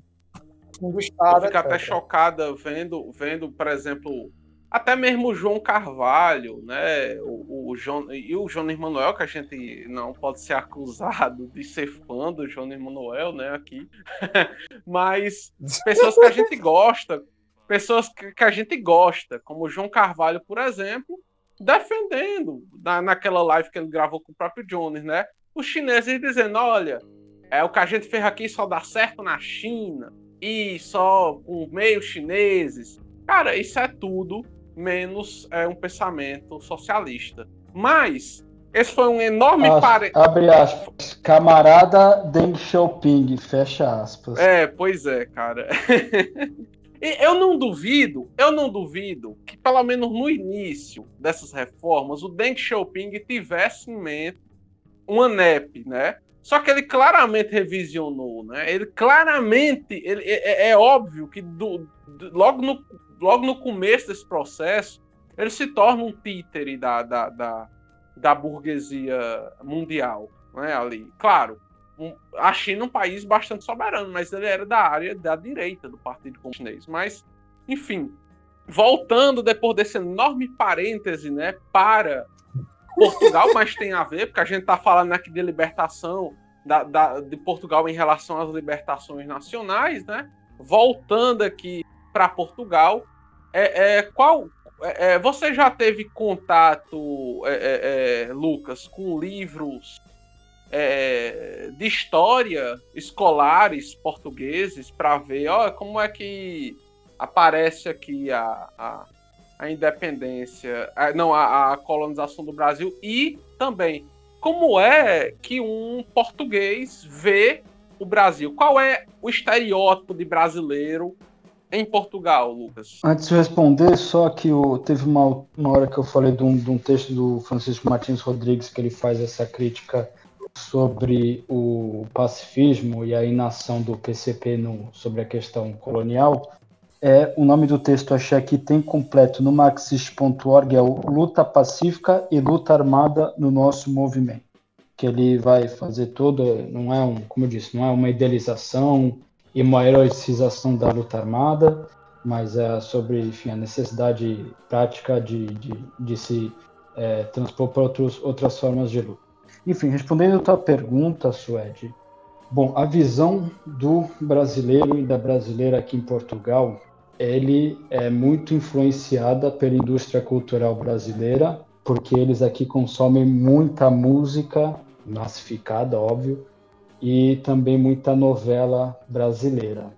do
Eu
Estado,
fico até chocada vendo, vendo, por exemplo, até mesmo o João Carvalho, né? O, o João, e o João Emanuel, que a gente não pode ser acusado de ser fã do João Emanuel, né? Aqui. Mas pessoas que a gente gosta, pessoas que, que a gente gosta, como o João Carvalho, por exemplo, defendendo na, naquela live que ele gravou com o próprio Jones, né? Os chineses dizendo: olha, é o que a gente fez aqui só dá certo na China e só com meios chineses. Cara, isso é tudo menos é, um pensamento socialista. Mas esse foi um enorme
As-
pare...
Abre aspas. Camarada Deng Xiaoping, fecha aspas.
É, pois é, cara. E eu não duvido, eu não duvido que pelo menos no início dessas reformas o Deng Xiaoping tivesse em mente uma NEP, né? Só que ele claramente revisionou, né? Ele claramente, ele, é, é óbvio que do, do- logo, no, logo no começo desse processo ele se torna um títere da, da, da, da burguesia mundial, né? Ali, claro, a China é um país bastante soberano, mas ele era da área da direita do Partido Comunista Chinês. Mas, enfim, voltando depois desse enorme parêntese, né, para Portugal, mas tem a ver, porque a gente está falando aqui de libertação da, da- de Portugal em relação às libertações nacionais, né? Voltando aqui para Portugal, é, é, qual é, é, você já teve contato, é, é, Lucas, com livros de história escolares portugueses para ver ó, como é que aparece aqui a, a, a independência, a- não, a, a colonização do Brasil e também como é que um português vê o Brasil? Qual é o estereótipo de brasileiro em Portugal, Lucas?
Antes de responder, só que o, teve uma, uma hora que eu falei de um, de um texto do Francisco Martins Rodrigues que ele faz essa crítica sobre o pacifismo e a inação do PCP no, sobre a questão colonial. É, o nome do texto achei aqui tem completo no marxist.org é o Luta Pacífica e Luta Armada no Nosso Movimento. Que ele vai fazer toda, não é um, como eu disse, não é uma idealização e uma heroicização da luta armada, mas é sobre enfim, a necessidade prática de, de, de se é, transpor para outros, outras formas de luta. Enfim, respondendo a tua pergunta, Suede, bom, a visão do brasileiro e da brasileira aqui em Portugal, ele é muito influenciada pela indústria cultural brasileira, porque eles aqui consomem muita música massificada, óbvio, e também muita novela brasileira.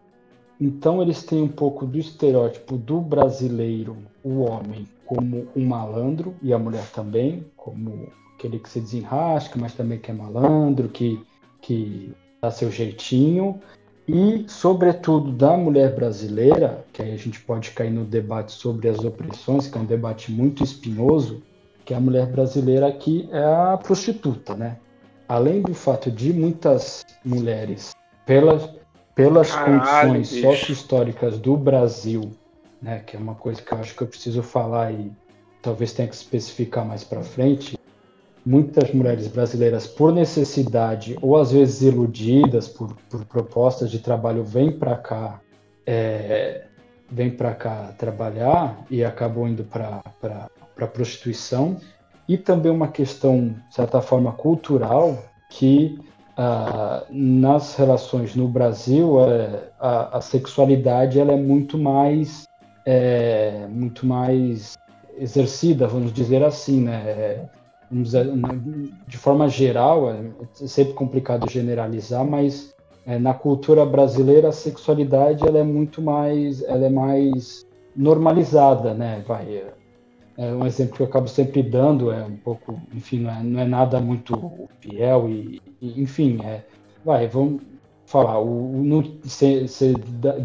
Então eles têm um pouco do estereótipo do brasileiro, o homem, como um malandro, e a mulher também, como aquele que se desenrasca, mas também que é malandro, que, que dá seu jeitinho. E, sobretudo, da mulher brasileira, que aí a gente pode cair no debate sobre as opressões, que é um debate muito espinhoso, que a mulher brasileira aqui é a prostituta, né? Além do fato de muitas mulheres, pelas, pelas
Caralho,
condições
bicho.
sociohistóricas do Brasil, né, que é uma coisa que eu acho que eu preciso falar e talvez tenha que especificar mais para frente, muitas mulheres brasileiras, por necessidade ou às vezes iludidas por, por propostas de trabalho, vêm para cá, é, vêm para cá trabalhar e acabam indo para a prostituição. E também uma questão, de certa forma, cultural, que ah, nas relações no Brasil é, a, a, sexualidade ela é muito mais é, muito mais exercida, vamos dizer assim, né? É, dizer, de forma geral, é sempre complicado generalizar, mas é, na cultura brasileira a sexualidade ela é muito mais, ela é mais normalizada, né? Vai, é um exemplo que eu acabo sempre dando é um pouco, enfim, não é, não é nada muito fiel e, e, enfim, é, vai, vamos falar, você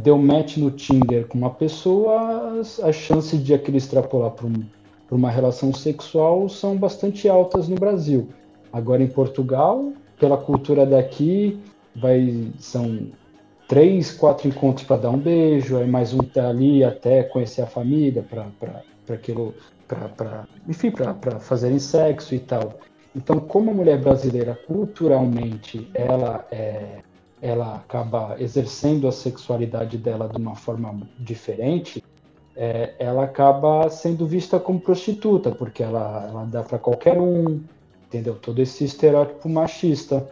deu match no Tinder com uma pessoa, a, chance de aquele extrapolar para um uma relação sexual são bastante altas no Brasil. Agora em Portugal, pela cultura daqui, vai são três, quatro encontros para dar um beijo, aí mais um tá ali até conhecer a família para aquilo, para enfim, para fazerem sexo e tal. Então, como a mulher brasileira culturalmente ela é, ela acaba exercendo a sexualidade dela de uma forma diferente, é, ela acaba sendo vista como prostituta, porque ela, ela dá para qualquer um, entendeu? Todo esse estereótipo machista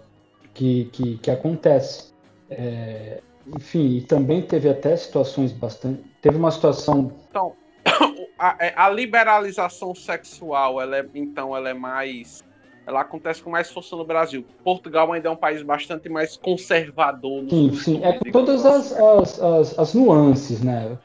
que, que, que acontece. É, enfim, e também teve até situações bastante. Teve uma situação.
Então, a, é, a liberalização sexual, ela é, então, ela é mais ela acontece com mais força no Brasil. Portugal ainda é um país bastante mais conservador.
sim, sim. É todas as, as, as, as, nuances, né?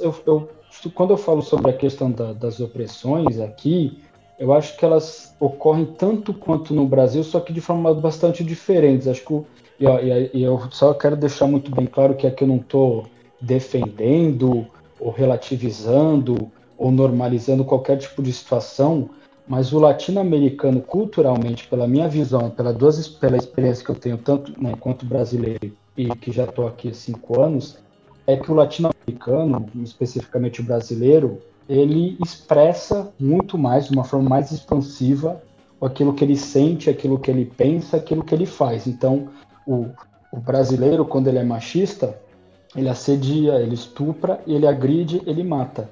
eu, eu, quando eu falo sobre a questão da, das opressões aqui, eu acho que elas ocorrem tanto quanto no Brasil, só que de forma bastante diferentes. Acho que e, e, e eu só quero deixar muito bem claro que aqui eu não estou defendendo ou relativizando ou normalizando qualquer tipo de situação, mas o latino-americano culturalmente, pela minha visão, pela, duas, pela experiência que eu tenho tanto né, quanto brasileiro e que já estou aqui há cinco anos, é que o latino-americano, especificamente o brasileiro, ele expressa muito mais, de uma forma mais expansiva, aquilo que ele sente, aquilo que ele pensa, aquilo que ele faz. Então, o, o brasileiro, quando ele é machista, ele assedia, ele estupra, ele agride, ele mata.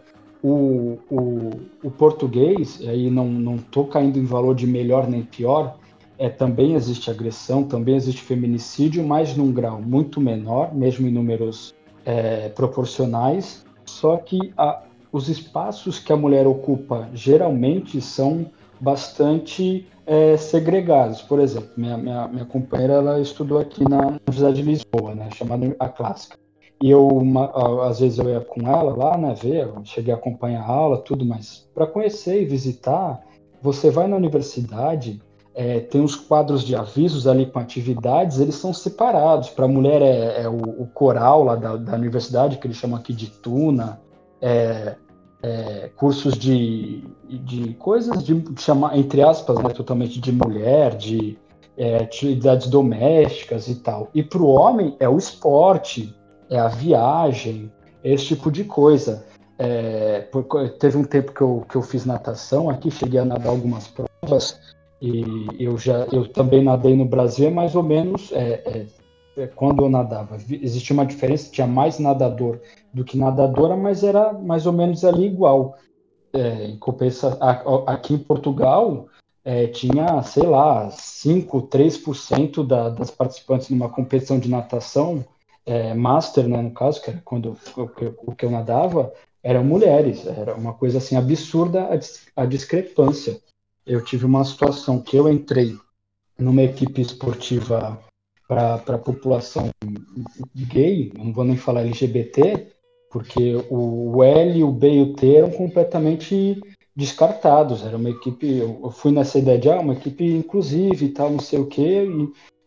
O, o, o português, aí não não estou caindo em valor de melhor nem pior, é, também existe agressão, também existe feminicídio, mas num grau muito menor, mesmo em números é, proporcionais, só que a, os espaços que a mulher ocupa geralmente são bastante é, segregados. Por exemplo, minha, minha, minha companheira ela estudou aqui na Universidade de Lisboa, né, chamada a Clássica. E eu, uma, às vezes, eu ia com ela lá, né, ver, cheguei a acompanhar a aula, tudo, mas para conhecer e visitar, você vai na universidade, é, tem os quadros de avisos ali com atividades, eles são separados. Para a mulher é, é o, o, coral lá da, da, universidade, que eles chamam aqui de tuna, é, é cursos de, de coisas de chamar, entre aspas, né, totalmente de mulher, de é, atividades domésticas e tal. E para o homem é o esporte, é a viagem, esse tipo de coisa. É, por, teve um tempo que eu, que eu fiz natação aqui, cheguei a nadar algumas provas, e eu já eu também nadei no Brasil, é mais ou menos é, é, é, quando eu nadava. Existia uma diferença, tinha mais nadador do que nadadora, mas era mais ou menos ali igual. É, em compensa, aqui em Portugal tinha, sei lá, 5, 3% da, das participantes numa competição de natação, é, master, né, no caso, que era quando o que eu nadava, eram mulheres. Era uma coisa assim absurda a, a discrepância eu tive uma situação que eu entrei numa equipe esportiva para a população gay, não vou nem falar LGBT, porque o L, o B e o T eram completamente descartados. Era uma equipe, eu fui nessa ideia de ah, uma equipe inclusive e tal, não sei o quê,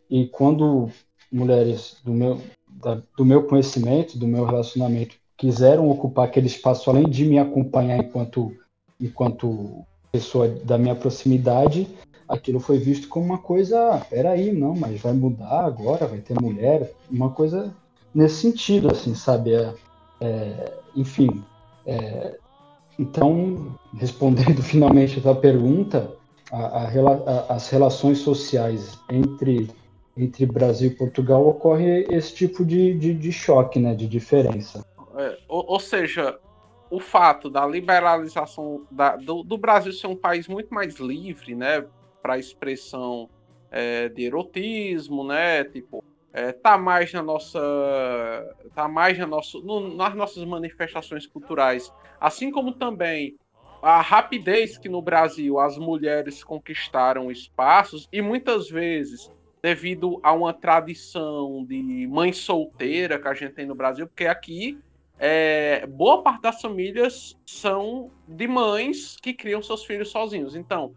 e, e quando mulheres do meu, da, do meu conhecimento, do meu relacionamento, quiseram ocupar aquele espaço além de me acompanhar enquanto, enquanto pessoa da minha proximidade, aquilo foi visto como uma coisa, peraí, não, mas vai mudar agora, vai ter mulher, uma coisa nesse sentido, assim, sabe? É, é, enfim, é, então, respondendo finalmente a tua pergunta, a, a, as relações sociais entre, entre Brasil e Portugal ocorre esse tipo de, de, de choque, né, de diferença.
É, ou, ou, seja, o fato da liberalização da, do, do, Brasil ser um país muito mais livre, né, para expressão é, de erotismo, né, tipo, é, tá mais na nossa, tá mais na nosso, no, nas nossas manifestações culturais, assim como também a rapidez que no Brasil as mulheres conquistaram espaços e muitas vezes devido a uma tradição de mãe solteira que a gente tem no Brasil, porque aqui é, boa parte das famílias são de mães que criam seus filhos sozinhos. Então,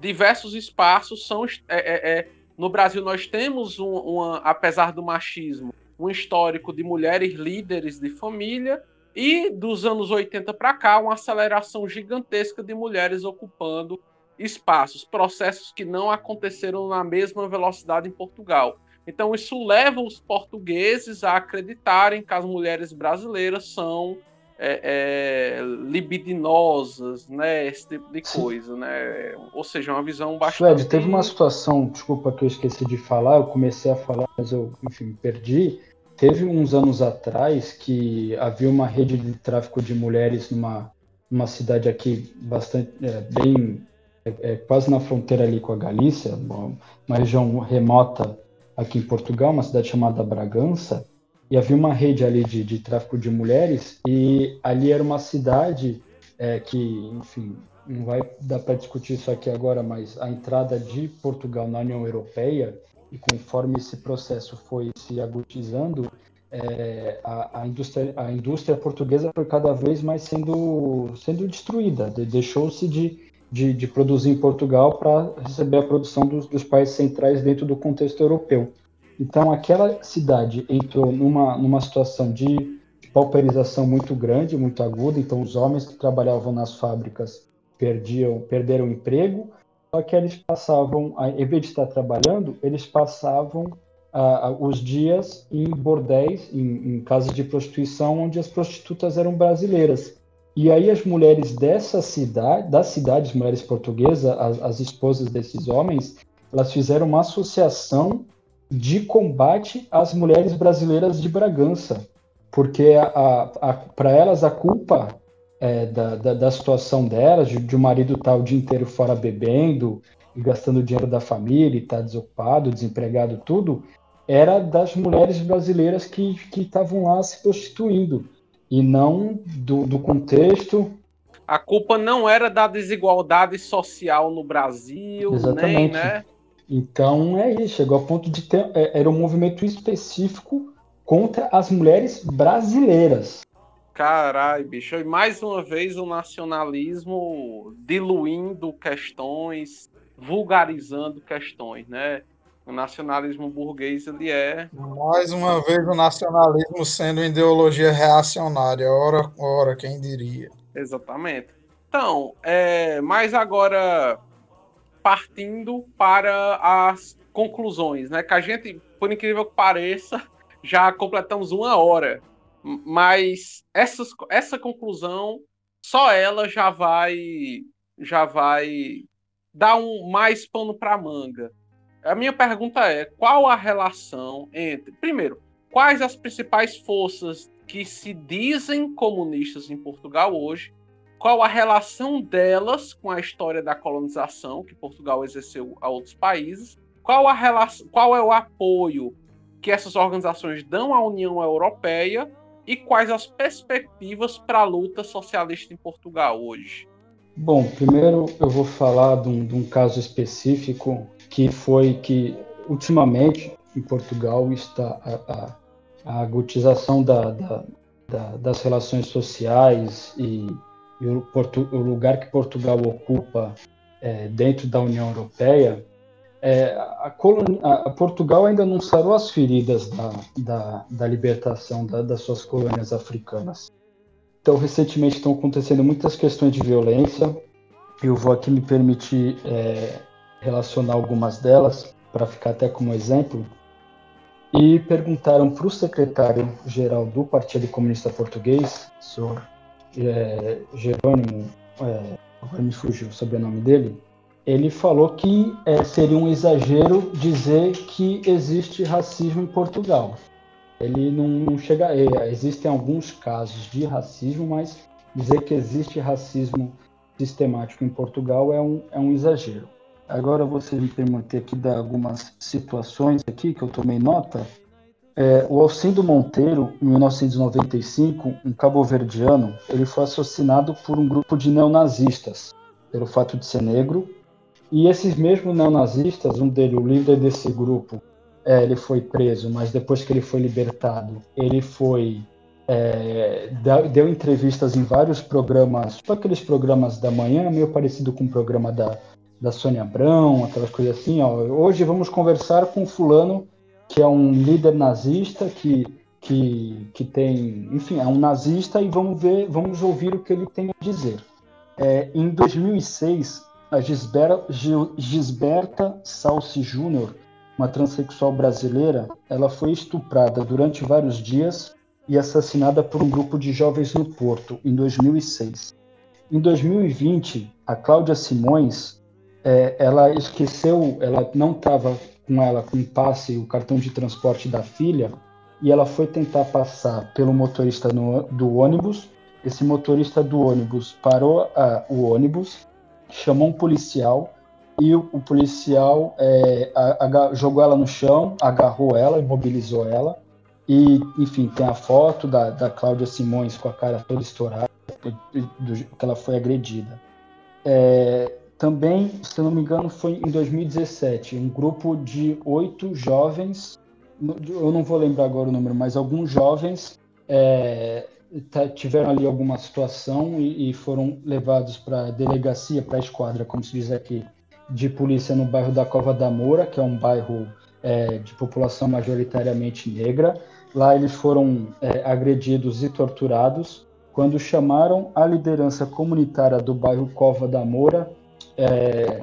diversos espaços são. É, é, é no Brasil, nós temos, um, uma, apesar do machismo, um histórico de mulheres líderes de família e dos anos 80 para cá, uma aceleração gigantesca de mulheres ocupando espaços, processos que não aconteceram na mesma velocidade em Portugal. Então, isso leva os portugueses a acreditarem que as mulheres brasileiras são é, é, libidinosas, né? Esse tipo de coisa, né? Ou seja, uma visão bastante.
Fred, teve uma situação, desculpa que eu esqueci de falar, eu comecei a falar, mas eu, enfim, me perdi Teve uns anos atrás que havia uma rede de tráfico de mulheres numa, numa cidade aqui bastante é, bem é, é, quase na fronteira ali com a Galícia, uma, região remota aqui em Portugal, uma cidade chamada Bragança, e havia uma rede ali de, de tráfico de mulheres e ali era uma cidade é, que, enfim, não vai dar para discutir isso aqui agora, mas a entrada de Portugal na União Europeia e conforme esse processo foi se agudizando, é, a, a, indústria, a indústria portuguesa foi cada vez mais sendo, sendo destruída. Deixou-se de, de, de, produzir em Portugal para receber a produção dos, dos países centrais dentro do contexto europeu. Então, aquela cidade entrou numa, numa situação de pauperização muito grande, muito aguda. Então, os homens que trabalhavam nas fábricas perdiam, perderam emprego, só que eles passavam, em vez de estar trabalhando, eles passavam os dias em bordéis, em, em casas de prostituição, onde as prostitutas eram brasileiras. E aí as mulheres dessa cidade, das cidades, mulheres portuguesas, as, as esposas desses homens, elas fizeram uma associação de combate às mulheres brasileiras de Bragança, porque para elas a culpa é, da, da, da, situação delas, de, de o marido estar tá o dia inteiro fora bebendo e gastando dinheiro da família, estar tá desocupado, desempregado, tudo, era das mulheres brasileiras que estavam lá se prostituindo, e não do, do contexto
a culpa não era da desigualdade social no Brasil, Exatamente. nem, né?
Então é isso, chegou a ponto de ter. É, era um movimento específico contra as mulheres brasileiras.
Caralho, bicho. E mais uma vez o nacionalismo diluindo questões, vulgarizando questões, né? O nacionalismo burguês, ele é.
Mais uma vez o nacionalismo sendo ideologia reacionária. Ora, ora, quem diria?
Exatamente. Então, é, mas agora partindo para as conclusões, né? Que a gente, por incrível que pareça, já completamos uma hora mas essas, essa conclusão, só ela já vai já vai dar um mais pano para manga. A minha pergunta é: qual a relação entre, primeiro, quais as principais forças que se dizem comunistas em Portugal hoje? Qual a relação delas com a história da colonização que Portugal exerceu a outros países? Qual, a relação, qual é o apoio que essas organizações dão à União Europeia e quais as perspectivas para a luta socialista em Portugal hoje?
Bom, primeiro eu vou falar de um, de um caso específico que foi que ultimamente em Portugal está a, a, a agotização da, da, da, das relações sociais e, e o, o, lugar que Portugal ocupa é, dentro da União Europeia é, a, a, Portugal ainda não sarou as feridas da, da, da libertação da, das suas colônias africanas. Então, recentemente estão acontecendo muitas questões de violência. Eu vou aqui me permitir é, relacionar algumas delas, para ficar até como exemplo. E perguntaram para o secretário-geral do Partido Comunista Português, senhor é, Jerônimo, é, agora me fugiu o sobrenome dele, ele falou que é, seria um exagero dizer que existe racismo em Portugal. Ele não, não chega. É, existem alguns casos de racismo, mas dizer que existe racismo sistemático em Portugal é um, é um exagero. Agora você me permitir aqui dar algumas situações aqui que eu tomei nota. É, o Alcindo Monteiro, em 1995, um cabo-verdiano, ele foi assassinado por um grupo de neonazistas, pelo fato de ser negro. E esses mesmos neonazistas, um deles, o líder desse grupo, é, ele foi preso, mas depois que ele foi libertado, ele foi é, deu entrevistas em vários programas, tipo aqueles programas da manhã, meio parecido com o programa da, da Sônia Abrão, aquelas coisas assim. Ó. Hoje vamos conversar com fulano que é um líder nazista que, que, que tem, enfim, é um nazista e vamos ver, vamos ouvir o que ele tem a dizer. É, em 2006, a Gisberta, Gisberta Salsi Júnior, uma transexual brasileira, ela foi estuprada durante vários dias e assassinada por um grupo de jovens no Porto, em 2006. Em 2020, a Cláudia Simões, é, ela esqueceu, ela não estava com ela com o passe, o cartão de transporte da filha, e ela foi tentar passar pelo motorista no, do ônibus. Esse motorista do ônibus parou a, o ônibus, chamou um policial e o, o policial é, jogou ela no chão, agarrou ela, imobilizou ela. E, enfim, tem a foto da, da Cláudia Simões com a cara toda estourada, do, do, que ela foi agredida. É, também, se não me engano, foi em 2017, um grupo de oito jovens, eu não vou lembrar agora o número, mas alguns jovens é, tiveram ali alguma situação e, e foram levados para a delegacia, para a esquadra, como se diz aqui, de polícia no bairro da Cova da Moura, que é um bairro é, de população majoritariamente negra. Lá eles foram é, agredidos e torturados. Quando chamaram a liderança comunitária do bairro Cova da Moura é,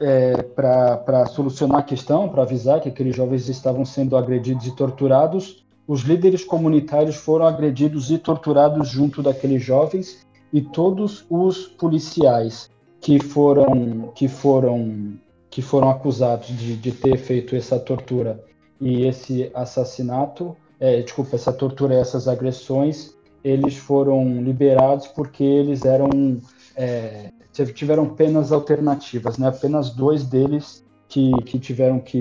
é, para solucionar a questão, para avisar que aqueles jovens estavam sendo agredidos e torturados. Os líderes comunitários foram agredidos e torturados junto daqueles jovens e todos os policiais que foram que foram que foram acusados de, de ter feito essa tortura e esse assassinato, é, desculpa, essa tortura e essas agressões, eles foram liberados porque eles eram é, tiveram penas alternativas, né? Apenas dois deles que, que tiveram que,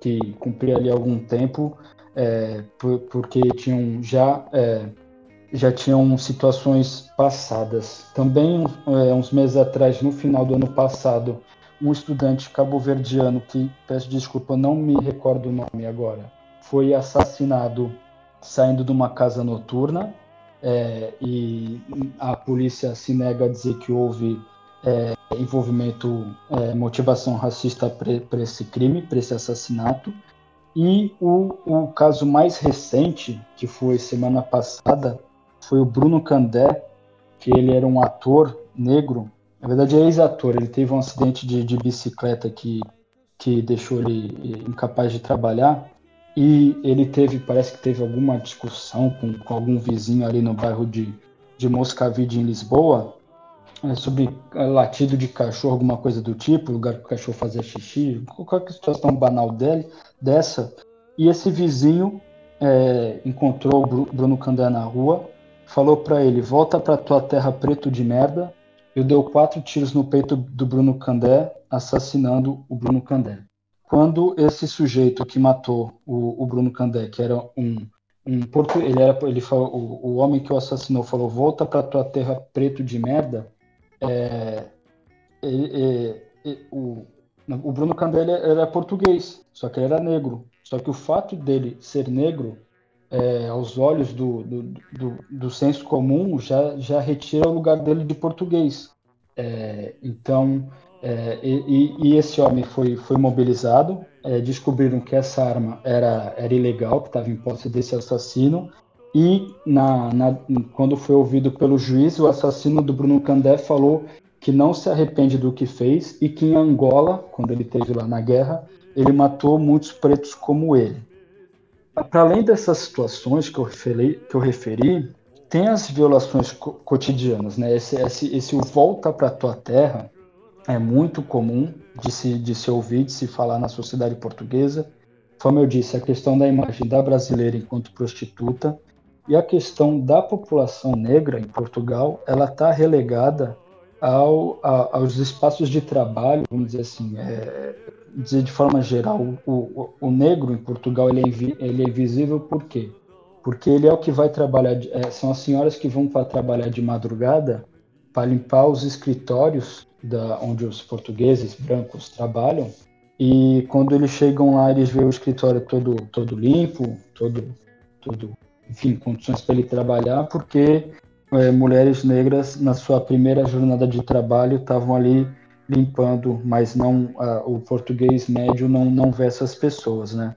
que cumprir ali algum tempo, é, por, porque tinham já é, já tinham situações passadas. Também é, uns meses atrás, no final do ano passado, um estudante cabo-verdiano que peço desculpa, não me recordo o nome agora, foi assassinado saindo de uma casa noturna é, e a polícia se nega a dizer que houve é, envolvimento, é, motivação racista para esse crime, para esse assassinato. E o, o caso mais recente, que foi semana passada, foi o Bruno Candé, que ele era um ator negro, na verdade é ex-ator, ele teve um acidente de, de bicicleta que, que deixou ele incapaz de trabalhar, e ele teve, parece que teve alguma discussão com, com algum vizinho ali no bairro de, de Moscavide, em Lisboa, é, sobre é, latido de cachorro, alguma coisa do tipo, lugar que o cachorro fazia xixi, qualquer situação banal dele, dessa. E esse vizinho é, encontrou o Bruno Candé na rua, falou para ele: volta para tua terra preto de merda. Eu deu quatro tiros no peito do Bruno Candé, assassinando o Bruno Candé. Quando esse sujeito que matou o, o Bruno Candé, que era um, um porto, ele era, ele falou, o, o homem que o assassinou falou: volta para tua terra preto de merda é, o, o, Bruno Candelli era português, só que ele era negro. Só que o fato dele ser negro, é, aos olhos do, do, do, do, senso comum, já, já retira o lugar dele de português. É, então, é, e, e, esse homem foi, foi mobilizado, é, descobriram que essa arma era, era ilegal, que estava em posse desse assassino, e na, na, quando foi ouvido pelo juiz, o assassino do Bruno Candé falou que não se arrepende do que fez e que em Angola, quando ele esteve lá na guerra, ele matou muitos pretos como ele. Para além dessas situações que eu referi, que eu referi tem as violações co cotidianas, né? Esse, esse, esse volta para tua terra é muito comum de se, de se ouvir, de se falar na sociedade portuguesa. Como eu disse, a questão da imagem da brasileira enquanto prostituta e a questão da população negra em Portugal, ela está relegada ao, a, aos espaços de trabalho, vamos dizer assim, é, dizer de forma geral, o, o, o, negro em Portugal ele é, ele é invisível por quê? Porque ele é o que vai trabalhar, é, são as senhoras que vão para trabalhar de madrugada para limpar os escritórios da, onde os portugueses brancos trabalham. E quando eles chegam lá, eles veem o escritório todo, todo limpo, todo, todo, enfim, condições para ele trabalhar, porque é, mulheres negras, na sua primeira jornada de trabalho, estavam ali limpando, mas não o português médio não, não vê essas pessoas, né?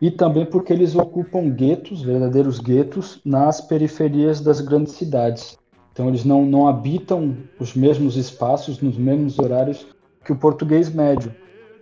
E também porque eles ocupam guetos, verdadeiros guetos, nas periferias das grandes cidades. Então eles não, não habitam os mesmos espaços, nos mesmos horários que o português médio.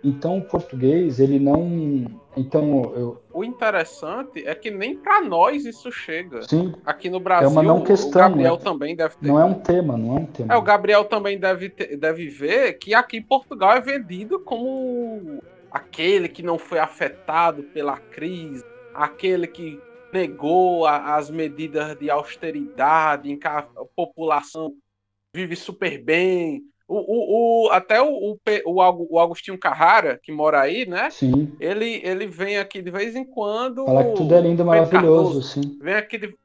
Então o português, ele não. Então eu...
O interessante é que nem para nós isso chega.
Sim.
Aqui no Brasil,
é uma não questão, o
Gabriel
né?
também deve ter.
Não é um tema, não é um tema.
É, o Gabriel também deve, ter, deve ver que aqui em Portugal é vendido como aquele que não foi afetado pela crise, aquele que negou a, as medidas de austeridade, em que a população vive super bem. O, o, o até o, o, o, Agostinho Carrara, que mora aí, né?
Sim.
Ele, ele vem aqui de vez em quando.
Fala que tudo é lindo, maravilhoso, sim.
Vem aqui de...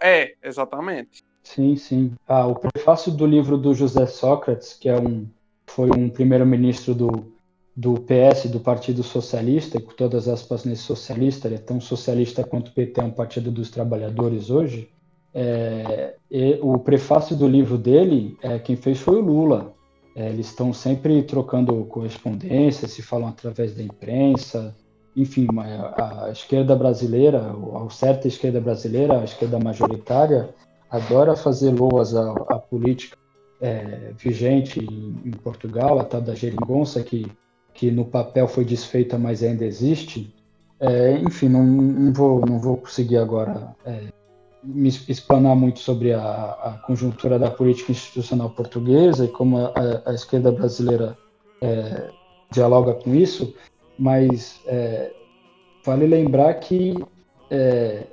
É, exatamente.
Sim, sim. Ah, o prefácio do livro do José Sócrates, que é um, foi um primeiro-ministro do, do PS, do Partido Socialista, com todas as aspas nesse socialista, ele é tão socialista quanto o PT é um partido dos trabalhadores hoje, é, o prefácio do livro dele, é, quem fez foi o Lula. É, eles estão sempre trocando correspondência, se falam através da imprensa, enfim, a, a esquerda brasileira, a certa esquerda brasileira, a esquerda majoritária, adora fazer loas à, à política é, vigente em, em, Portugal, a tal da geringonça, que que no papel foi desfeita, mas ainda existe. É, enfim, não, não, vou, não vou conseguir agora é, me explanar muito sobre a, a, conjuntura da política institucional portuguesa e como a, a esquerda brasileira é, dialoga com isso, mas é, vale lembrar que é,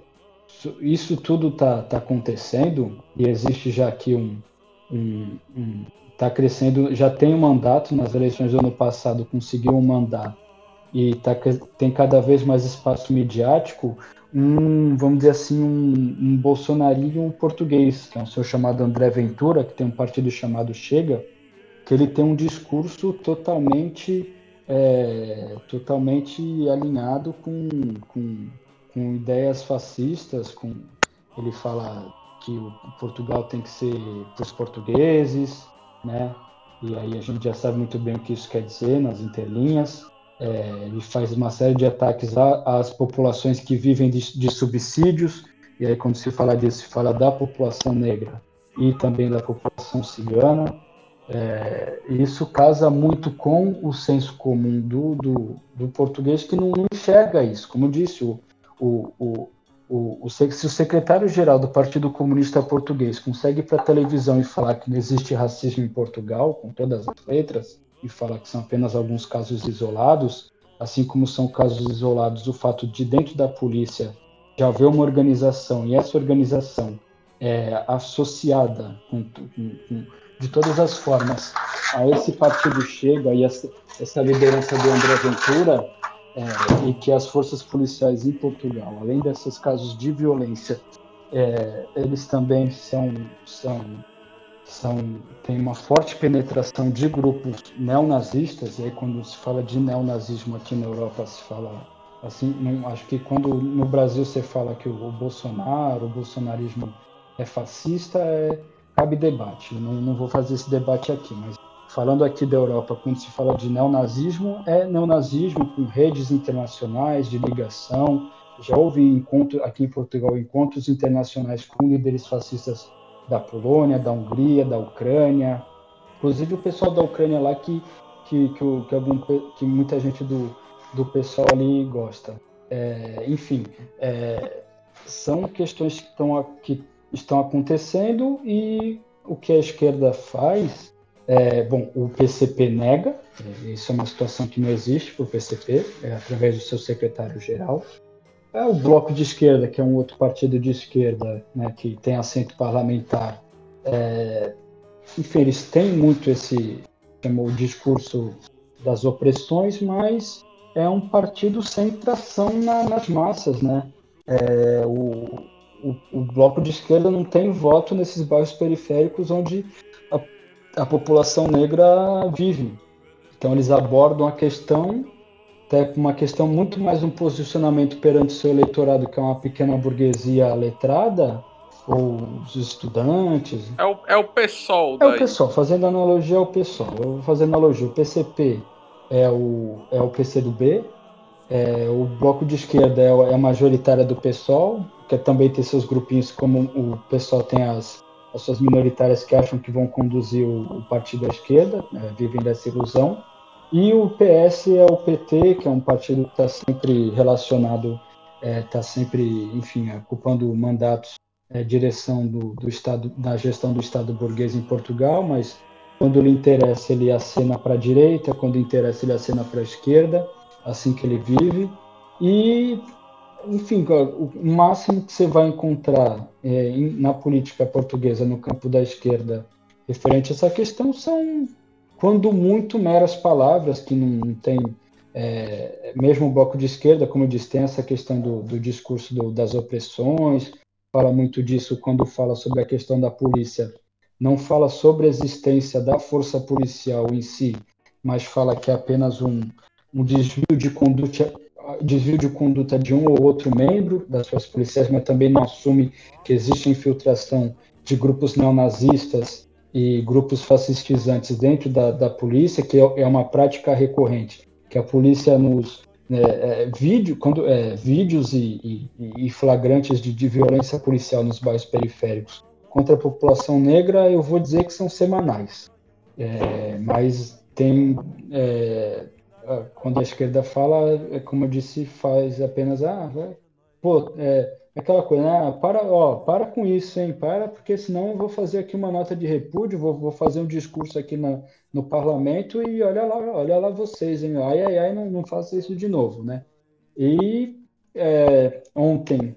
isso tudo está tá acontecendo e existe já aqui um, um, um está crescendo, já tem um mandato, nas eleições do ano passado conseguiu um mandato e tá, tem cada vez mais espaço midiático, um, vamos dizer assim, um, um português, que é um seu chamado André Ventura, que tem um partido chamado Chega, que ele tem um discurso totalmente é, totalmente alinhado com, com, com ideias fascistas, com ele fala que Portugal tem que ser para os portugueses, né? E aí a gente já sabe muito bem o que isso quer dizer nas interlinhas. É, ele faz uma série de ataques às populações que vivem de, de, subsídios, e aí quando se fala disso, se fala da população negra e também da população cigana. É, isso casa muito com o senso comum do, do, do português que não, enxerga isso. Como disse, o, o, o, o, se o secretário-geral do Partido Comunista Português consegue ir para a televisão e falar que não existe racismo em Portugal, com todas as letras, e falar que são apenas alguns casos isolados, assim como são casos isolados o fato de dentro da polícia já haver uma organização e essa organização é associada com, com, com, de todas as formas a esse partido chega e essa, essa liderança do André Ventura, é, e que as forças policiais em Portugal, além desses casos de violência, é, eles também são, são, são têm uma forte penetração de grupos neonazistas, e aí quando se fala de neonazismo aqui na Europa se fala assim, não, acho que quando no Brasil você fala que o, o Bolsonaro, o bolsonarismo é fascista, é, cabe debate. não, não vou fazer esse debate aqui, mas falando aqui da Europa, quando se fala de neonazismo, é neonazismo com redes internacionais de ligação. Já houve encontro aqui em Portugal encontros internacionais com líderes fascistas da Polônia, da Hungria, da Ucrânia, inclusive o pessoal da Ucrânia lá que que, que, que, algum, que muita gente do, do pessoal ali gosta. É, enfim, é, são questões que estão, que estão acontecendo e o que a esquerda faz É, bom, o PCP nega, é, isso é uma situação que não existe para o PCP, é, através do seu secretário-geral. É o Bloco de Esquerda, que é um outro partido de esquerda, né, que tem assento parlamentar. É, enfim, eles têm muito esse chamou, discurso das opressões, mas é um partido sem tração na, nas massas, né? É, o, o, o, bloco de esquerda não tem voto nesses bairros periféricos onde a, a população negra vive. Então eles abordam a questão até uma questão muito mais um posicionamento perante o seu eleitorado, que é uma pequena burguesia letrada, ou os estudantes.
É o, é o PSOL.
É daí. o PSOL, fazendo analogia ao PSOL. Eu vou fazer analogia. O PCP é o, é o PCdoB, é, o bloco de esquerda é, é a majoritária do PSOL, que também tem seus grupinhos, como o PSOL tem as, as suas minoritárias que acham que vão conduzir o, o partido à esquerda, né, vivem dessa ilusão. E o PS é o PT, que é um partido que está sempre relacionado, está é, sempre, enfim, ocupando mandatos, é, direção do, do Estado, da gestão do Estado burguês em Portugal, mas quando lhe interessa, ele acena para a direita, quando interessa, ele acena para a esquerda, assim que ele vive. E, enfim, o máximo que você vai encontrar é, na política portuguesa, no campo da esquerda, referente a essa questão, são, quando muito, meras palavras que não, tem. É, mesmo o bloco de esquerda, como eu disse, tem essa questão do, do discurso do, das opressões, fala muito disso quando fala sobre a questão da polícia não fala sobre a existência da força policial em si, mas fala que é apenas um, um desvio de conduta desvio de conduta de um ou outro membro das forças policiais, mas também não assume que existe infiltração de grupos neonazistas e grupos fascistizantes dentro da, da polícia, que é, é uma prática recorrente, que a polícia nos é, é, vídeo, quando, é, vídeos e, e, e flagrantes de, de, violência policial nos bairros periféricos contra a população negra, eu vou dizer que são semanais. É, mas tem. É, quando a esquerda fala, como eu disse, faz apenas. Ah, pô, é, aquela coisa, ah, para, ó, para com isso, hein? Para, porque senão eu vou fazer aqui uma nota de repúdio, vou, vou fazer um discurso aqui na, no parlamento e olha lá, olha lá vocês, hein? Ai, ai, ai, não, não faça isso de novo, né? E é, ontem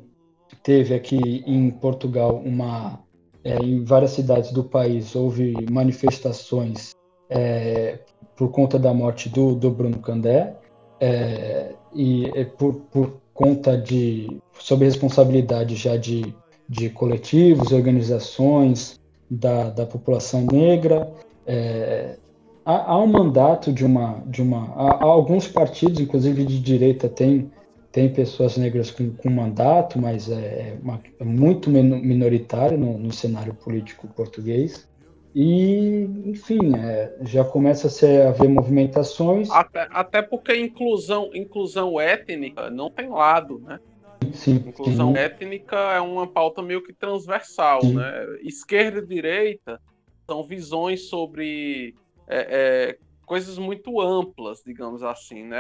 teve aqui em Portugal uma é, em várias cidades do país houve manifestações é, por conta da morte do, do Bruno Candé é, e é, por, por, conta de sob responsabilidade já de, de coletivos, organizações da, da população negra. É, há, há, um mandato de uma de uma há, há alguns partidos, inclusive de direita, têm tem pessoas negras com, com mandato, mas é, é, uma, é muito minoritário no, no, cenário político português. E, enfim, é, já começa a, ser, a haver movimentações.
Até, até porque inclusão, inclusão étnica não tem lado, né?
Sim,
inclusão sim. étnica é uma pauta meio que transversal, sim. né? Esquerda e direita são visões sobre é, é, coisas muito amplas, digamos assim, né?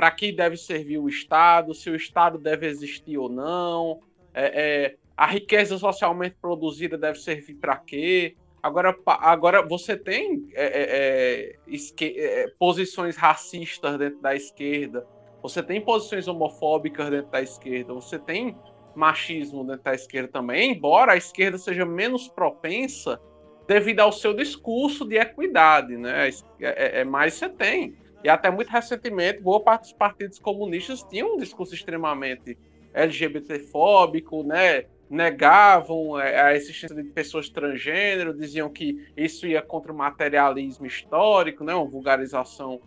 para que deve servir o Estado, se o Estado deve existir ou não, é, é, a riqueza socialmente produzida deve servir para quê? Agora, agora você tem é, é, é esque, é, posições racistas dentro da esquerda, você tem posições homofóbicas dentro da esquerda, você tem machismo dentro da esquerda também, embora a esquerda seja menos propensa devido ao seu discurso de equidade, né? É, é, mais você tem e até muito recentemente, boa parte dos partidos comunistas tinham um discurso extremamente LGBTfóbico, né? Negavam é, a existência de pessoas transgênero, diziam que isso ia contra o materialismo histórico, né? uma vulgarização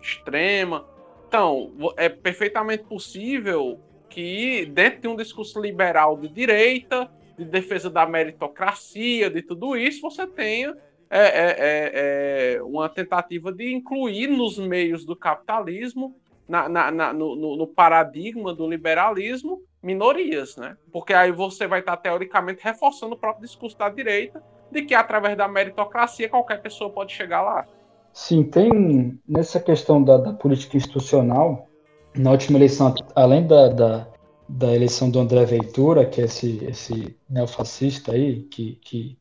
extrema. Então, é perfeitamente possível que, dentro de um discurso liberal de direita, de defesa da meritocracia, de tudo isso, você tenha é, é, é, é uma tentativa de incluir nos meios do capitalismo, na, na, na no, no, paradigma do liberalismo, minorias, né? Porque aí você vai estar teoricamente reforçando o próprio discurso da direita de que através da meritocracia qualquer pessoa pode chegar lá.
Sim, tem nessa questão da, da política institucional, na última eleição, além da, da, da, eleição do André Ventura, que é esse, esse neofascista aí, que, que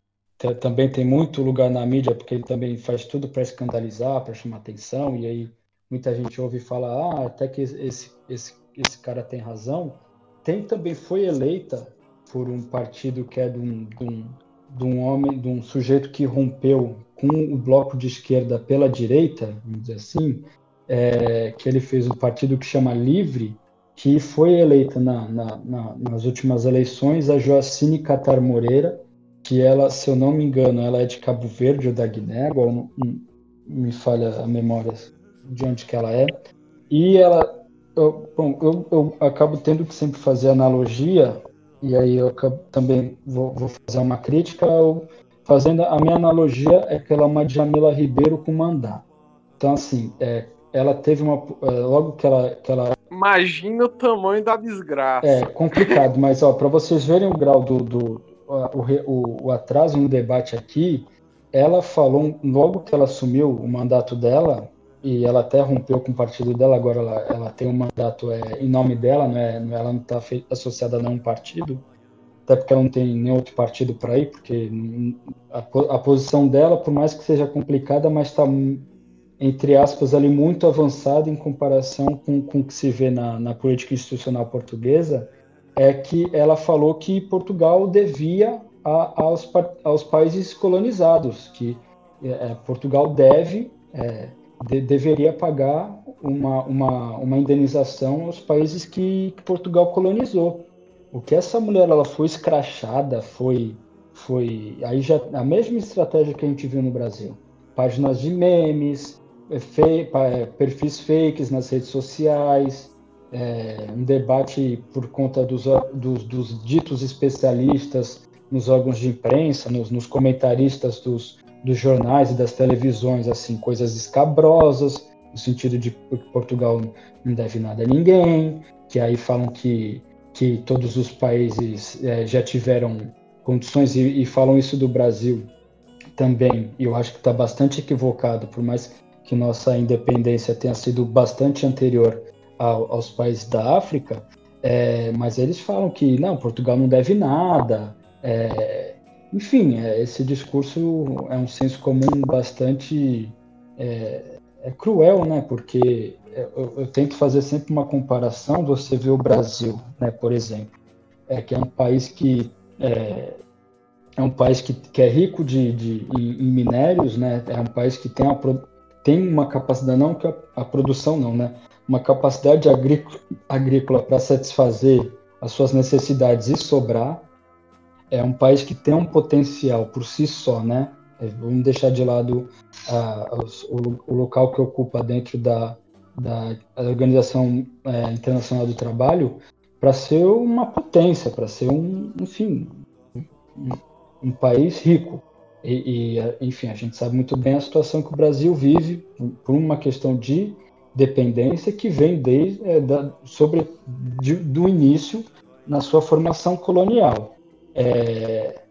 também tem muito lugar na mídia, porque ele também faz tudo para escandalizar, para chamar atenção, e aí muita gente ouve e fala, ah, até que esse, esse, esse cara tem razão. Tem também foi eleita por um partido que é de um, de um, de um homem, de um sujeito que rompeu com o bloco de esquerda pela direita, vamos dizer assim, é, que ele fez um partido que chama Livre, que foi eleita na, na, na, nas últimas eleições a Joacine Catar Moreira, que ela, se eu não me engano, ela é de Cabo Verde ou da Guiné, agora não, não, me falha a memória de onde que ela é. E ela, eu, bom, eu, eu acabo tendo que sempre fazer analogia, e aí eu acabo, também vou, vou, fazer uma crítica, eu, fazendo a minha analogia é que ela é uma Jamila Ribeiro com mandar. Então, assim, é, ela teve uma. É, logo que ela, que ela.
Imagina o tamanho da desgraça.
É complicado, mas ó, para vocês verem o grau do, do o, o, o, atraso no debate aqui, ela falou, logo que ela assumiu o mandato dela, e ela até rompeu com o partido dela, agora ela, ela tem um mandato é, em nome dela, não é, ela não está associada a nenhum partido, até porque ela não tem nenhum outro partido para ir, porque a, a, posição dela, por mais que seja complicada, mas está, entre aspas, ali muito avançada em comparação com, com o que se vê na, na política institucional portuguesa, é que ela falou que Portugal devia a, aos, aos países colonizados, que é, Portugal deve, é, de, deveria pagar uma, uma, uma indenização aos países que, que, Portugal colonizou. O que essa mulher ela foi escrachada, foi, foi aí já a mesma estratégia que a gente viu no Brasil. Páginas de memes, é, fe, é, perfis fakes nas redes sociais, é, um debate por conta dos, dos, dos, ditos especialistas nos órgãos de imprensa, nos, nos comentaristas dos, dos, jornais e das televisões, assim, coisas escabrosas, no sentido de que Portugal não deve nada a ninguém, que aí falam que, que todos os países é, já tiveram condições e, e falam isso do Brasil também, eu acho que está bastante equivocado, por mais que nossa independência tenha sido bastante anterior ao, aos países da África, é, mas eles falam que não, Portugal não deve nada. É, enfim, é, esse discurso é um senso comum bastante é, é cruel, né? Porque eu, eu, tento fazer sempre uma comparação. Você vê o Brasil, né? Por exemplo, é que é um país que é, é um país que, que é rico de, de em, em, minérios, né? É um país que tem, uma, tem uma capacidade não que a, a produção não, né? uma capacidade agrícola para satisfazer as suas necessidades e sobrar. É um país que tem um potencial por si só, né? É, vamos deixar de lado uh, o, o, local que ocupa dentro da, da Organização é, Internacional do Trabalho para ser uma potência, para ser um, enfim, um, um país rico. E, e, enfim, a gente sabe muito bem a situação que o Brasil vive por uma questão de dependência que vem desde é, da, sobre de, do início na sua formação colonial. É,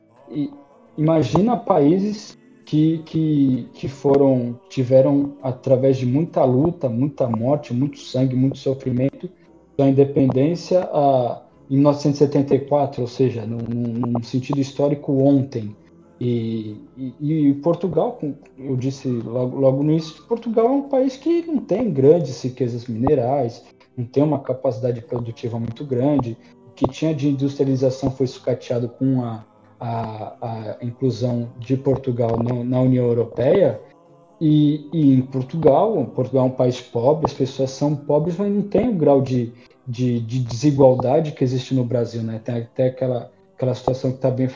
imagina países que, que, que foram tiveram através de muita luta, muita morte, muito sangue, muito sofrimento, a independência a, em 1974, ou seja, num, num sentido histórico ontem. E, e, e, Portugal, eu disse logo, logo no início, Portugal é um país que não tem grandes riquezas minerais, não tem uma capacidade produtiva muito grande. Que tinha de industrialização foi sucateado com a, a, a inclusão de Portugal no, na União Europeia. E, e, em Portugal, Portugal é um país pobre, as pessoas são pobres, mas não tem o grau de, de, de desigualdade que existe no Brasil, né? Tem até aquela aquela situação que tá bem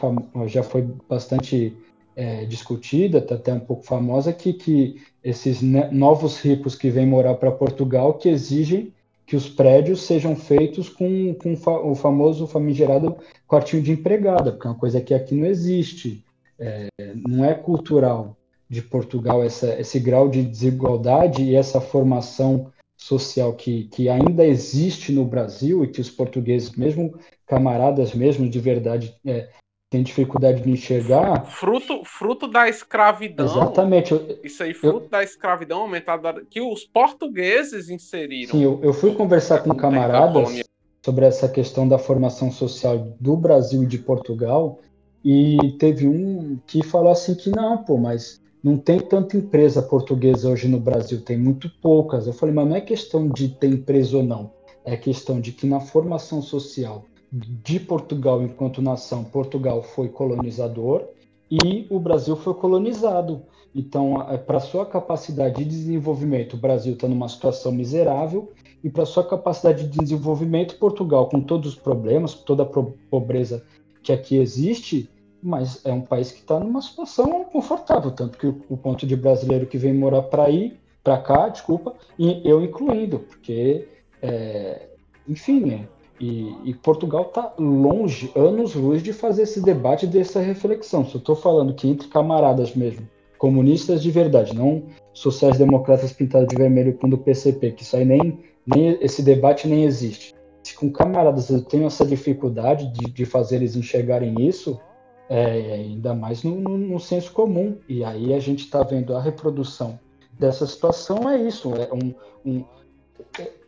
já foi bastante é, discutida, está até um pouco famosa, que, que esses novos ricos que vêm morar para Portugal que exigem que os prédios sejam feitos com, com o famoso famigerado quartinho de empregada, porque é uma coisa que aqui não existe, é, não é cultural de Portugal essa, esse grau de desigualdade e essa formação social que, que ainda existe no Brasil e que os portugueses, mesmo camaradas mesmo de verdade, é, têm dificuldade de enxergar.
Fruto, fruto da escravidão.
Exatamente.
Isso aí, fruto eu, da escravidão aumentada que os portugueses inseriram.
Sim, eu, eu fui conversar com camaradas sobre essa questão da formação social do Brasil e de Portugal. e teve um que falou assim que não, pô, mas não tem tanta empresa portuguesa hoje no Brasil, tem muito poucas. Eu falei, mas não é questão de ter empresa ou não, é questão de que na formação social de Portugal enquanto nação, Portugal foi colonizador e o Brasil foi colonizado. Então, é, para sua capacidade de desenvolvimento, o Brasil está numa situação miserável, e para sua capacidade de desenvolvimento, Portugal, com todos os problemas, toda a pobreza que aqui existe, mas é um país que está numa situação confortável, tanto que o, o, ponto de brasileiro que vem morar para aí, para cá, desculpa, e eu incluindo, porque, é, enfim, né? E, e Portugal está longe, anos luz, de fazer esse debate, dessa reflexão. Se eu estou falando que entre camaradas mesmo, comunistas de verdade, não sociais-democratas pintados de vermelho com do PCP, que isso aí nem, nem esse debate nem existe. Se com camaradas eu tenho essa dificuldade de, de fazer eles enxergarem isso, é, ainda mais no, no, no, senso comum. E aí a gente está vendo a reprodução dessa situação é isso, é um, um,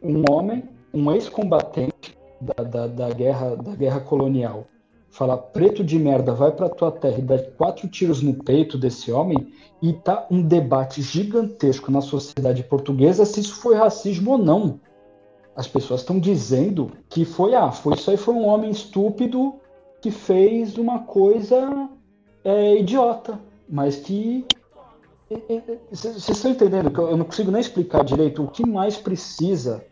um homem, um ex-combatente da, da, da, guerra, da guerra colonial, falar preto de merda, vai pra tua terra e dar quatro tiros no peito desse homem, e tá um debate gigantesco na sociedade portuguesa se isso foi racismo ou não. As pessoas estão dizendo que foi, ah, foi isso aí foi um homem estúpido que fez uma coisa é, idiota, mas que vocês estão entendendo que eu não consigo nem explicar direito o que mais precisa,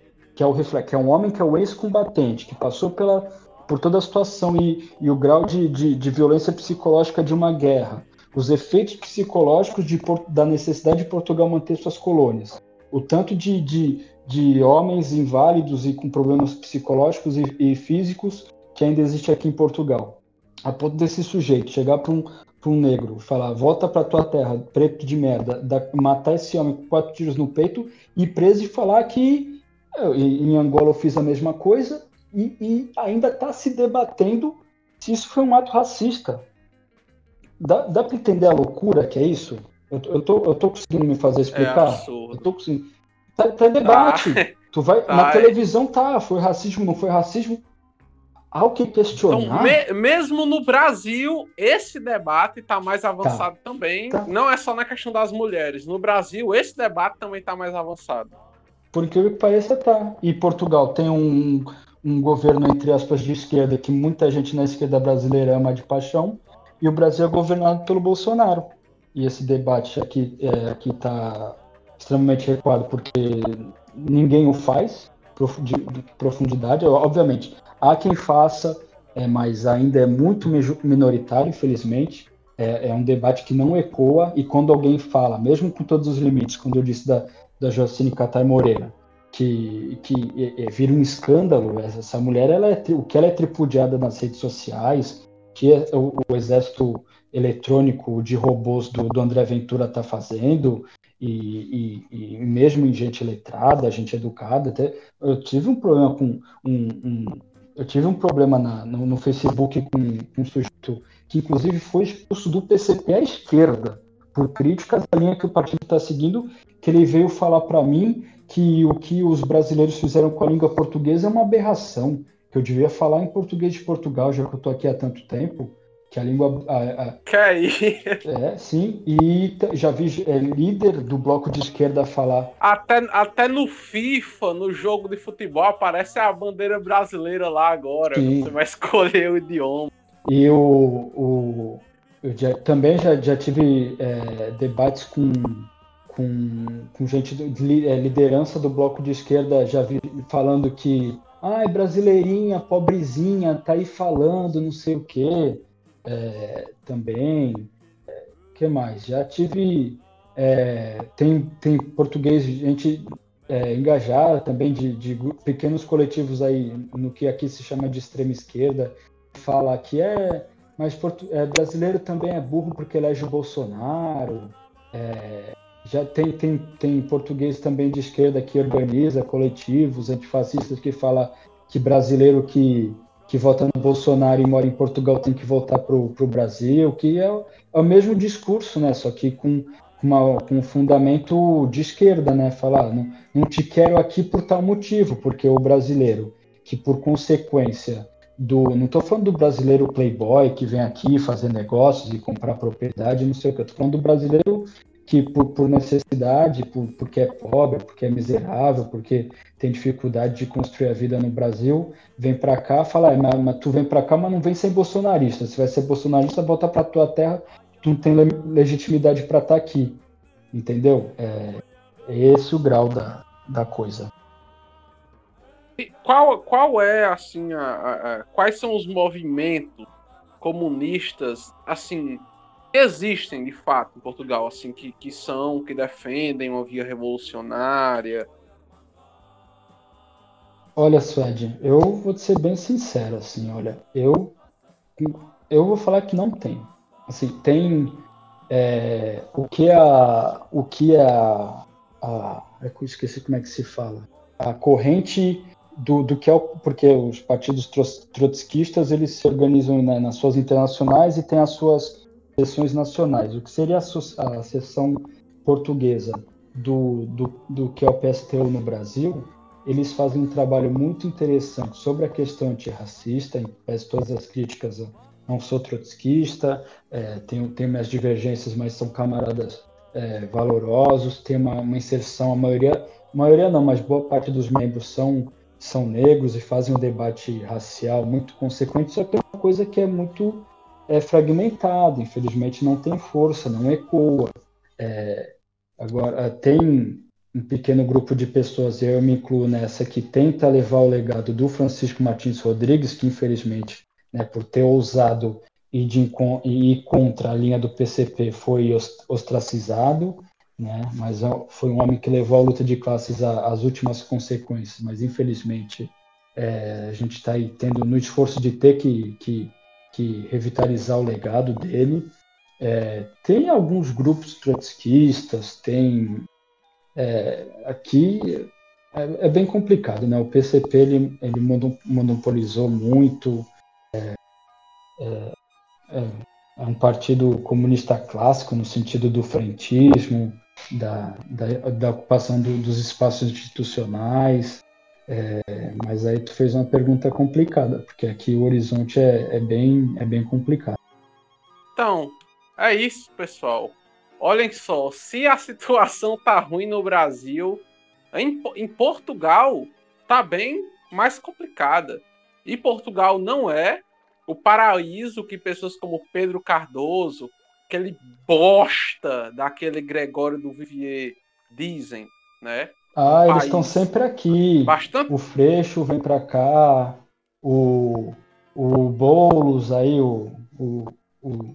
que é o reflexo, que é um homem que é o ex-combatente, que passou pela por toda a situação e, e o grau de, de, de, violência psicológica de uma guerra, os efeitos psicológicos de, da necessidade de Portugal manter suas colônias, o tanto de, de, de homens inválidos e com problemas psicológicos e, e físicos que ainda existe aqui em Portugal. A ponto desse sujeito chegar para um, um negro, falar, volta para tua terra, preto de merda, da, matar esse homem com quatro tiros no peito e preso e falar que eu, em Angola eu fiz a mesma coisa e, e ainda está se debatendo se isso foi um ato racista. Dá, dá para entender a loucura que é isso? Eu, eu, tô, eu tô conseguindo me fazer explicar? É eu tô conseguindo. Tá, tá em debate. Ah, tu vai, tá, na televisão tá, foi racismo, não foi racismo. Há o que questionar. Então,
me, mesmo no Brasil, esse debate está mais avançado tá, também. Tá. Não é só na questão das mulheres. No Brasil, esse debate também está mais avançado.
Por incrível que pareça, tá. E Portugal tem um, um governo, entre aspas, de esquerda, que muita gente na esquerda brasileira ama de paixão, e o Brasil é governado pelo Bolsonaro. E esse debate aqui é, aqui está extremamente recuado, porque ninguém o faz de profundidade. Obviamente, há quem faça, é, mas ainda é muito minoritário, infelizmente. É, é, um debate que não ecoa, e quando alguém fala, mesmo com todos os limites, quando eu disse da, da Jocine Catar Moreira, que, que é, é, vira um escândalo. Essa mulher, ela é, o que ela é tripudiada nas redes sociais, que é, o, o, exército eletrônico de robôs do, do André Ventura está fazendo, e, e, e, mesmo em gente letrada, gente educada, até eu tive um problema com um, um eu tive um problema na, no, no, Facebook com, com um sujeito que inclusive foi expulso do PCP à esquerda por críticas da linha que o partido está seguindo, que ele veio falar para mim que o que os brasileiros fizeram com a língua portuguesa é uma aberração, que eu devia falar em português de Portugal, já que eu estou aqui há tanto tempo, que a língua... A, a...
Que aí?
É, sim, e já vi é, líder do bloco de esquerda falar...
Até, até no FIFA, no jogo de futebol, aparece a bandeira brasileira lá agora, sim. você vai escolher o idioma.
E o... o eu já, também já, já tive é, debates com com, com gente de é, liderança do bloco de esquerda já vi falando que ai, brasileirinha, pobrezinha, tá aí falando não sei o quê. É, também. É, que mais? Já tive. É, tem, tem português, gente é, engajada também de, de, pequenos coletivos aí no que aqui se chama de extrema esquerda, fala que é, mas é, brasileiro também é burro porque elege o Bolsonaro. É, já tem, tem, tem português também de esquerda que organiza coletivos antifascistas que fala que brasileiro que, que vota no Bolsonaro e mora em Portugal tem que voltar para o Brasil, que é, é, o mesmo discurso, né? Só que com, uma, com um fundamento de esquerda, né? Falar, não, não te quero aqui por tal motivo, porque o brasileiro, que por consequência do. Não estou falando do brasileiro playboy que vem aqui fazer negócios e comprar propriedade, não sei o que. Estou falando do brasileiro que, por, por necessidade, por, porque é pobre, porque é miserável, porque tem dificuldade de construir a vida no Brasil, vem para cá, fala, mas, mas, tu vem para cá, mas não vem ser bolsonarista. Se vai ser bolsonarista, volta para tua terra, tu não tem legitimidade para estar tá aqui. Entendeu? É, é esse o grau da, da coisa.
Qual, qual é, assim, a, a, a, quais são os movimentos comunistas, assim, que existem de fato em Portugal, assim, que, que são, que defendem uma via revolucionária?
Olha, Suede, eu vou ser bem sincero, assim, olha, eu, eu vou falar que não tem. Assim, tem é, o que a, o que a, a, é eu esqueci como é que se fala, a corrente do, do que é o, porque os partidos trotskistas eles se organizam né, nas suas internacionais e têm as suas sessões nacionais. O que seria a, a seção portuguesa do, do, do que é o PSTU no Brasil, eles fazem um trabalho muito interessante sobre a questão antirracista, em todas as críticas. Não sou trotskista, é, tenho, tenho minhas divergências, mas são camaradas é, valorosos, tem uma, uma inserção, a maioria, maioria não, mas boa parte dos membros são são negros e fazem um debate racial muito consequente, só que é uma coisa que é muito é, fragmentada, infelizmente não tem força, não ecoa. É, agora, tem um pequeno grupo de pessoas, eu me incluo nessa, que tenta levar o legado do Francisco Martins Rodrigues, que infelizmente, né, por ter ousado ir, de, ir contra a linha do PCP, foi ostracizado né? Mas foi um homem que levou a luta de classes às últimas consequências. Mas infelizmente é, a gente está aí tendo no esforço de ter que, que, que revitalizar o legado dele. É, tem alguns grupos trotskistas, tem é, aqui é, é, bem complicado, né? O PCP ele, ele monopolizou muito. É, é, é um partido comunista clássico no sentido do frentismo, da, da, da ocupação do, dos espaços institucionais. É, mas aí tu fez uma pergunta complicada, porque aqui o horizonte é, é, bem, é bem complicado.
Então, é isso, pessoal. Olhem só, se a situação tá ruim no Brasil, em, em Portugal tá bem mais complicada. E Portugal não é o paraíso que pessoas como Pedro Cardoso, aquele bosta daquele Gregório do Vivier dizem, né?
Ah, eles estão sempre aqui. Bastante... O Freixo vem para cá, o, o Boulos aí, o, o, o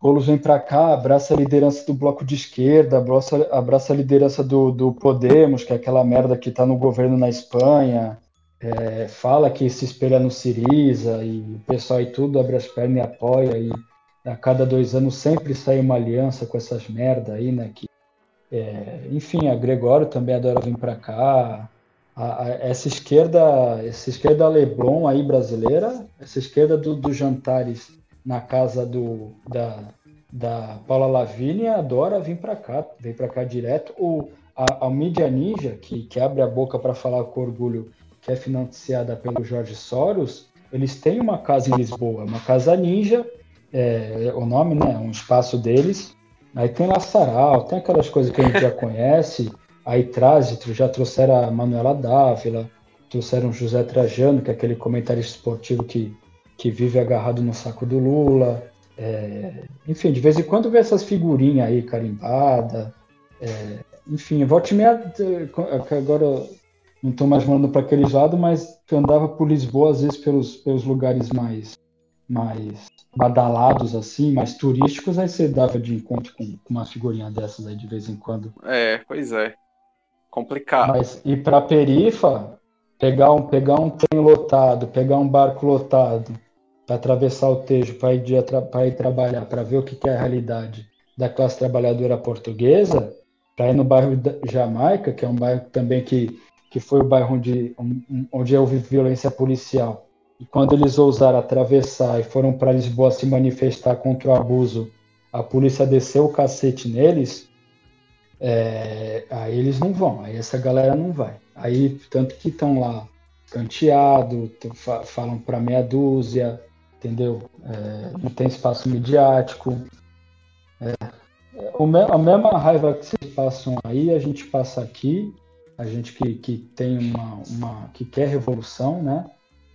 Boulos vem para cá, abraça a liderança do bloco de esquerda, abraça, abraça a liderança do, do Podemos, que é aquela merda que está no governo na Espanha, é, fala que se espelha no Siriza, e o pessoal e tudo abre as pernas e apoia, e a cada dois anos sempre sai uma aliança com essas merda aí, né? Que, é, enfim, a Gregório também adora vir para cá. A, a, essa esquerda, essa esquerda Leblon aí brasileira, essa esquerda dos do jantares na casa do, da, da Paula Lavínia adora vir para cá, vem para cá direto. O, a, a mídia ninja, que, que abre a boca para falar com orgulho, que é financiada pelo Jorge Soros, eles têm uma casa em Lisboa, uma casa ninja, é, o nome, né? Um espaço deles. Aí tem lá Sarau, tem aquelas coisas que a gente já conhece. Aí traz, já trouxeram a Manuela Dávila, trouxeram José Trajano, que é aquele comentarista esportivo que, que vive agarrado no saco do Lula. É, enfim, de vez em quando vê essas figurinhas aí carimbada. É, enfim, volte e meia, agora não estou mais morando para aquele lado, mas andava por Lisboa, às vezes pelos, pelos lugares mais mais badalados assim, mais turísticos, aí você dava de encontro com, com uma figurinha dessas aí de vez em quando.
É, pois é. Complicado.
Mas ir para Perifa, pegar um, pegar um trem lotado, pegar um barco lotado, para atravessar o Tejo, para ir, ir trabalhar, para ver o que, que é a realidade da classe trabalhadora portuguesa, para ir no bairro Jamaica, que é um bairro também que, que foi o bairro onde, onde houve violência policial e quando eles ousaram atravessar e foram para Lisboa se manifestar contra o abuso, a polícia desceu o cacete neles, é, aí eles não vão, aí essa galera não vai. Aí, tanto que estão lá canteado, falam para meia dúzia, entendeu? É, não tem espaço midiático. É, a mesma raiva que vocês passam aí, a gente passa aqui, a gente que, que tem uma, uma que quer revolução, né?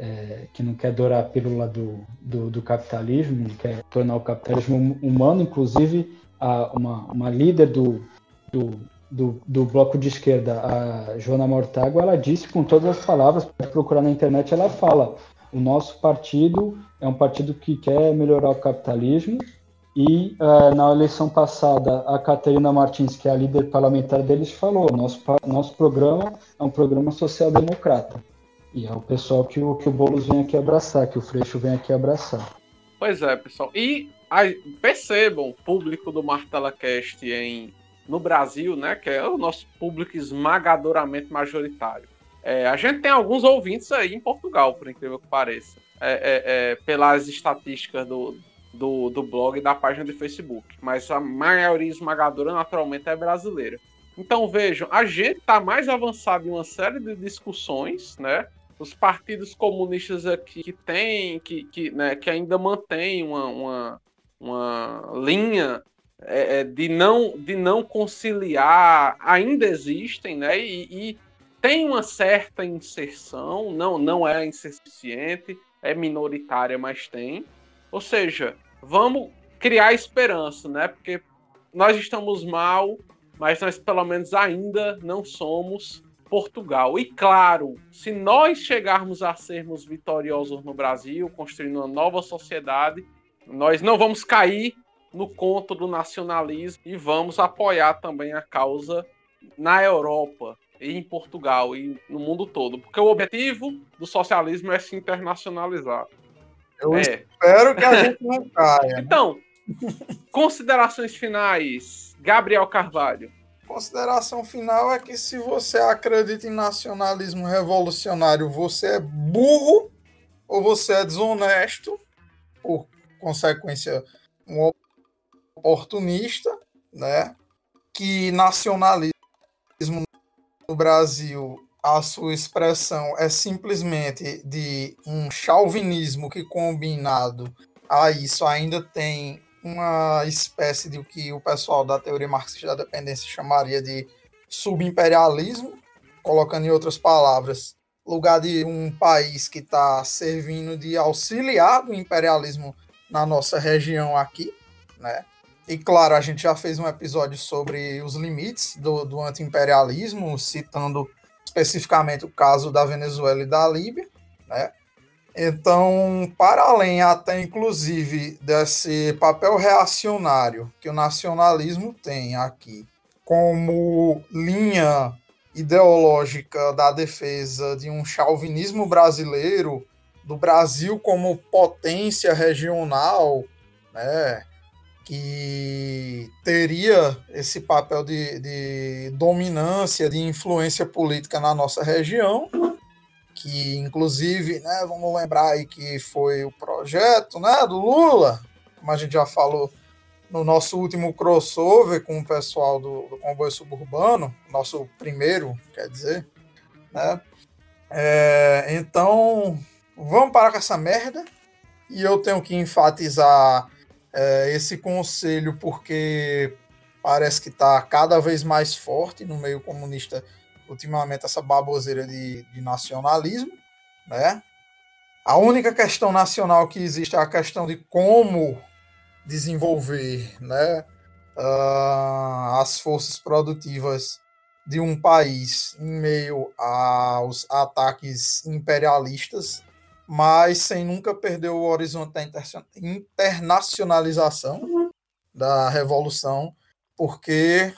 É, que não quer dourar a pílula do, do, do, capitalismo, não quer tornar o capitalismo humano, inclusive a, uma, uma líder do, do, do, do, bloco de esquerda, a Joana Mortágua, ela disse com todas as palavras, pode procurar na internet, ela fala: o nosso partido é um partido que quer melhorar o capitalismo. E uh, na eleição passada, a Caterina Martins, que é a líder parlamentar deles, falou: nosso, nosso programa é um programa social-democrata. E é o pessoal que o, que o Boulos vem aqui abraçar, que o Freixo vem aqui abraçar.
Pois é, pessoal. E aí, percebam, público do Martela Cast em no Brasil, né, que é o nosso público esmagadoramente majoritário. É, a gente tem alguns ouvintes aí em Portugal, por incrível que pareça, é, é, é, pelas estatísticas do, do, do blog e da página de Facebook, mas a maioria esmagadora naturalmente é brasileira. Então vejam, a gente está mais avançado em uma série de discussões, né? Os partidos comunistas aqui que tem, que, que, né, que ainda mantêm uma, uma, uma linha é, é, de, não, de não conciliar ainda existem, né? E, e, tem uma certa inserção, não, não é insuficiente, é minoritária, mas tem. Ou seja, vamos criar esperança, né? Porque nós estamos mal, mas nós pelo menos ainda não somos Portugal. E claro, se nós chegarmos a sermos vitoriosos no Brasil, construindo uma nova sociedade, nós não vamos cair no conto do nacionalismo e vamos apoiar também a causa na Europa e em Portugal e no mundo todo, porque o objetivo do socialismo é se internacionalizar.
Eu é. espero que a gente não caia.
Então, considerações finais, Gabriel Carvalho.
Consideração final é que se você acredita em nacionalismo revolucionário, você é burro ou você é desonesto, por consequência, um oportunista, né? Que nacionalismo no Brasil, a sua expressão é simplesmente de um chauvinismo que combinado a isso ainda tem uma espécie de o que o pessoal da teoria marxista da dependência chamaria de subimperialismo, colocando em outras palavras, lugar de um país que está servindo de auxiliar do imperialismo na nossa região aqui, né? E claro, a gente já fez um episódio sobre os limites do, do anti-imperialismo, citando especificamente o caso da Venezuela e da Líbia, né? Então, para além até inclusive desse papel reacionário que o nacionalismo tem aqui, como linha ideológica da defesa de um chauvinismo brasileiro, do Brasil como potência regional, né? que teria esse papel de, de, dominância, de influência política na nossa região, que inclusive, né, vamos lembrar aí que foi o projeto né, do Lula, como a gente já falou no nosso último crossover com o pessoal do, do comboio suburbano, nosso primeiro, quer dizer, né? É, então, vamos parar com essa merda. E eu tenho que enfatizar é, esse conselho porque parece que está cada vez mais forte no meio comunista ultimamente essa baboseira de, de, nacionalismo, né? A única questão nacional que existe é a questão de como desenvolver, né, uh, as forças produtivas de um país em meio aos ataques imperialistas mas sem nunca perder o horizonte da internacionalização da revolução, porque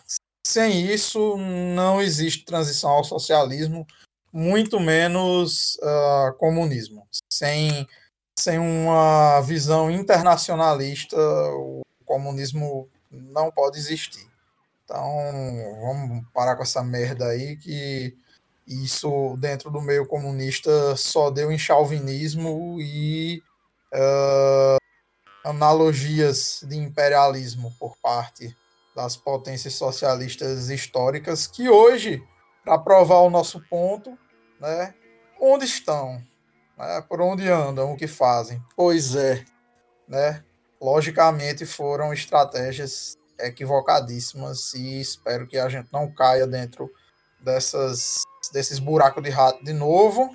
sem isso não existe transição ao socialismo, muito menos uh, comunismo. Sem, sem uma visão internacionalista, o comunismo não pode existir. Então, vamos parar com essa merda aí que isso dentro do meio comunista só deu em chauvinismo e uh, analogias de imperialismo por parte das potências socialistas históricas que hoje, para provar o nosso ponto, né, onde estão, né? por onde andam, o que fazem. Pois é, né? logicamente foram estratégias equivocadíssimas e espero que a gente não caia dentro dessas, desses buracos de rato de novo.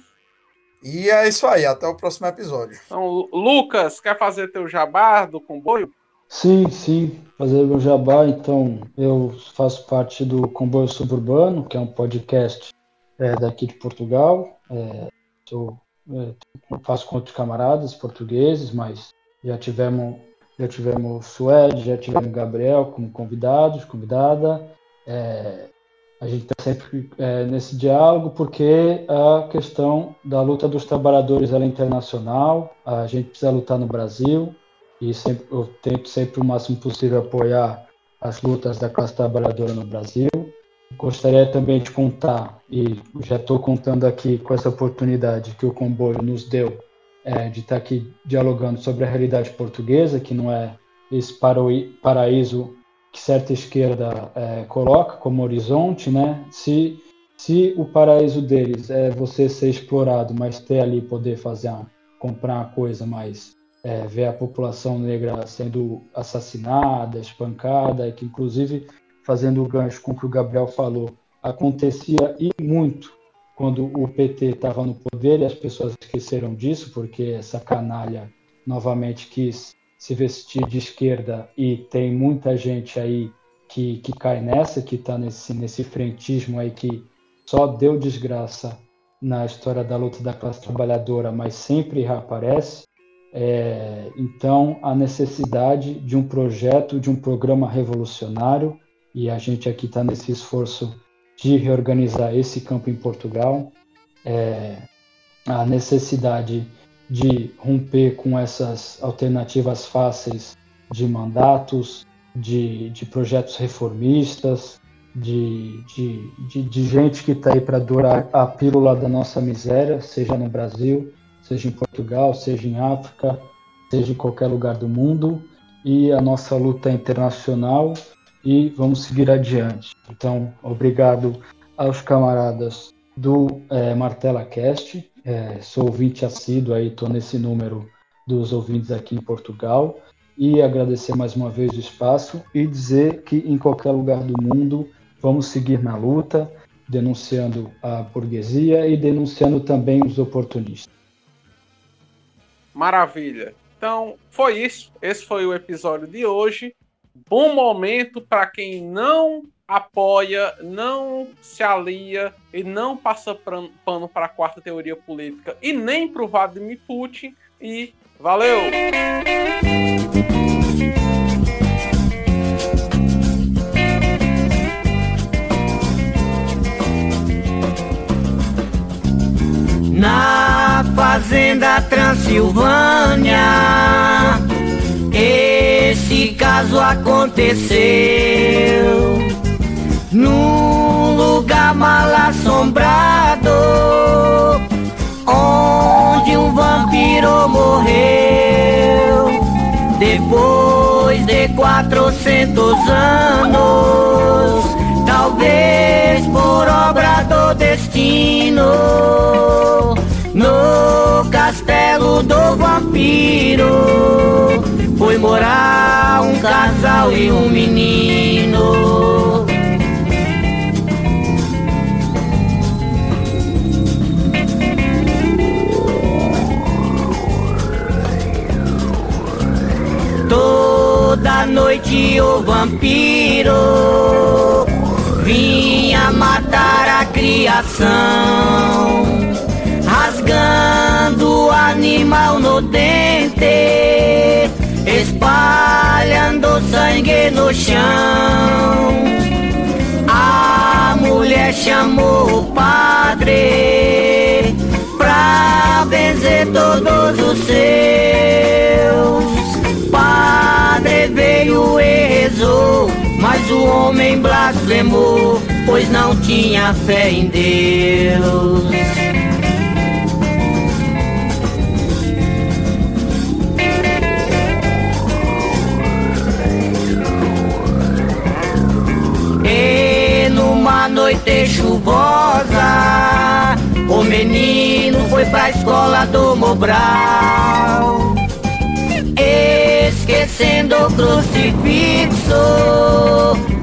E é isso aí, até o próximo episódio.
Então, Lucas, quer fazer teu jabá do comboio?
Sim, sim, fazer meu jabá. Então, eu faço parte do Comboio Suburbano, que é um podcast é, daqui de Portugal. É, eu, é, faço com outros camaradas portugueses, mas já tivemos já tivemos Suede, já tivemos Gabriel como convidados, convidada. É, a gente está sempre é, nesse diálogo porque a questão da luta dos trabalhadores é internacional, a gente precisa lutar no Brasil e sempre, eu tento sempre o máximo possível apoiar as lutas da classe trabalhadora no Brasil. Gostaria também de contar, e já estou contando aqui com essa oportunidade que o comboio nos deu, é, de estar tá aqui dialogando sobre a realidade portuguesa, que não é esse paraíso que certa esquerda é, coloca como horizonte, né? Se, se o paraíso deles é você ser explorado, mas ter ali poder fazer comprar uma coisa, mas é, ver a população negra sendo assassinada, espancada, que inclusive fazendo o gancho com o que o Gabriel falou, acontecia e muito quando o PT estava no poder e as pessoas esqueceram disso, porque essa canalha novamente quis se vestir de esquerda e tem muita gente aí que, que cai nessa, que está nesse, nesse frentismo aí que só deu desgraça na história da luta da classe trabalhadora, mas sempre reaparece. É, então, a necessidade de um projeto, de um programa revolucionário, e a gente aqui está nesse esforço de reorganizar esse campo em Portugal, é, a necessidade de romper com essas alternativas fáceis de mandatos, de, de projetos reformistas, de, de, de, de gente que está aí para durar a pílula da nossa miséria, seja no Brasil, seja em Portugal, seja em África, seja em qualquer lugar do mundo, e a nossa luta internacional e vamos seguir adiante. Então, obrigado aos camaradas do é, Martela Cast. É, sou ouvinte assíduo aí, estou nesse número dos ouvintes aqui em Portugal. E agradecer mais uma vez o espaço e dizer que em qualquer lugar do mundo vamos seguir na luta, denunciando a burguesia e denunciando também os oportunistas.
Maravilha. Então, foi isso. Esse foi o episódio de hoje bom momento para quem não apoia, não se alia e não passa pano para a quarta teoria política e nem para o Vladimir Putin. E valeu!
Fazenda Transilvânia esse caso aconteceu num lugar mal assombrado, onde um vampiro morreu. Depois de quatrocentos anos, talvez por obra do destino, no castelo do vampiro foi morar um casal e um menino. Toda noite o vampiro vinha matar a criação, rasgando o animal no dente espalhando sangue no chão. A mulher chamou o padre pra benzer todos os seus. Padre veio e rezou, mas o homem blasfemou, pois não tinha fé em Deus. Chuvosa, o menino foi pra escola do Mobral Esquecendo o crucifixo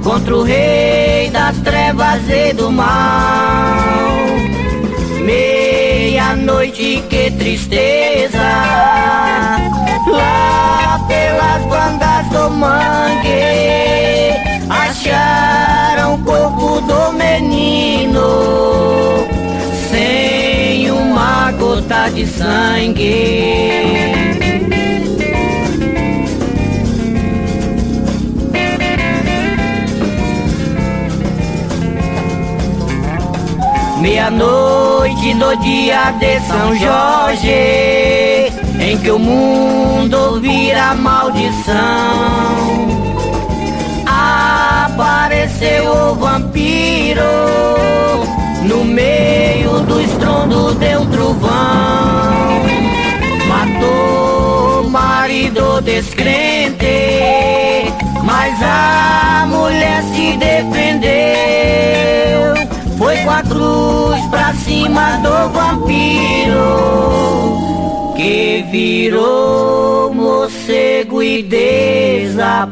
Contra o rei das trevas e do mal Meia-noite, que tristeza. Lá pelas bandas do mangue Acharam o corpo do menino. Sem uma gota de sangue Meia-noite no dia de São Jorge, em que o mundo vira maldição. Apareceu o vampiro no meio do estrondo de um trovão. Matou o marido descrente, mas a mulher se defendeu foi com a cruz pra cima do vampiro que virou morcego e desapareceu.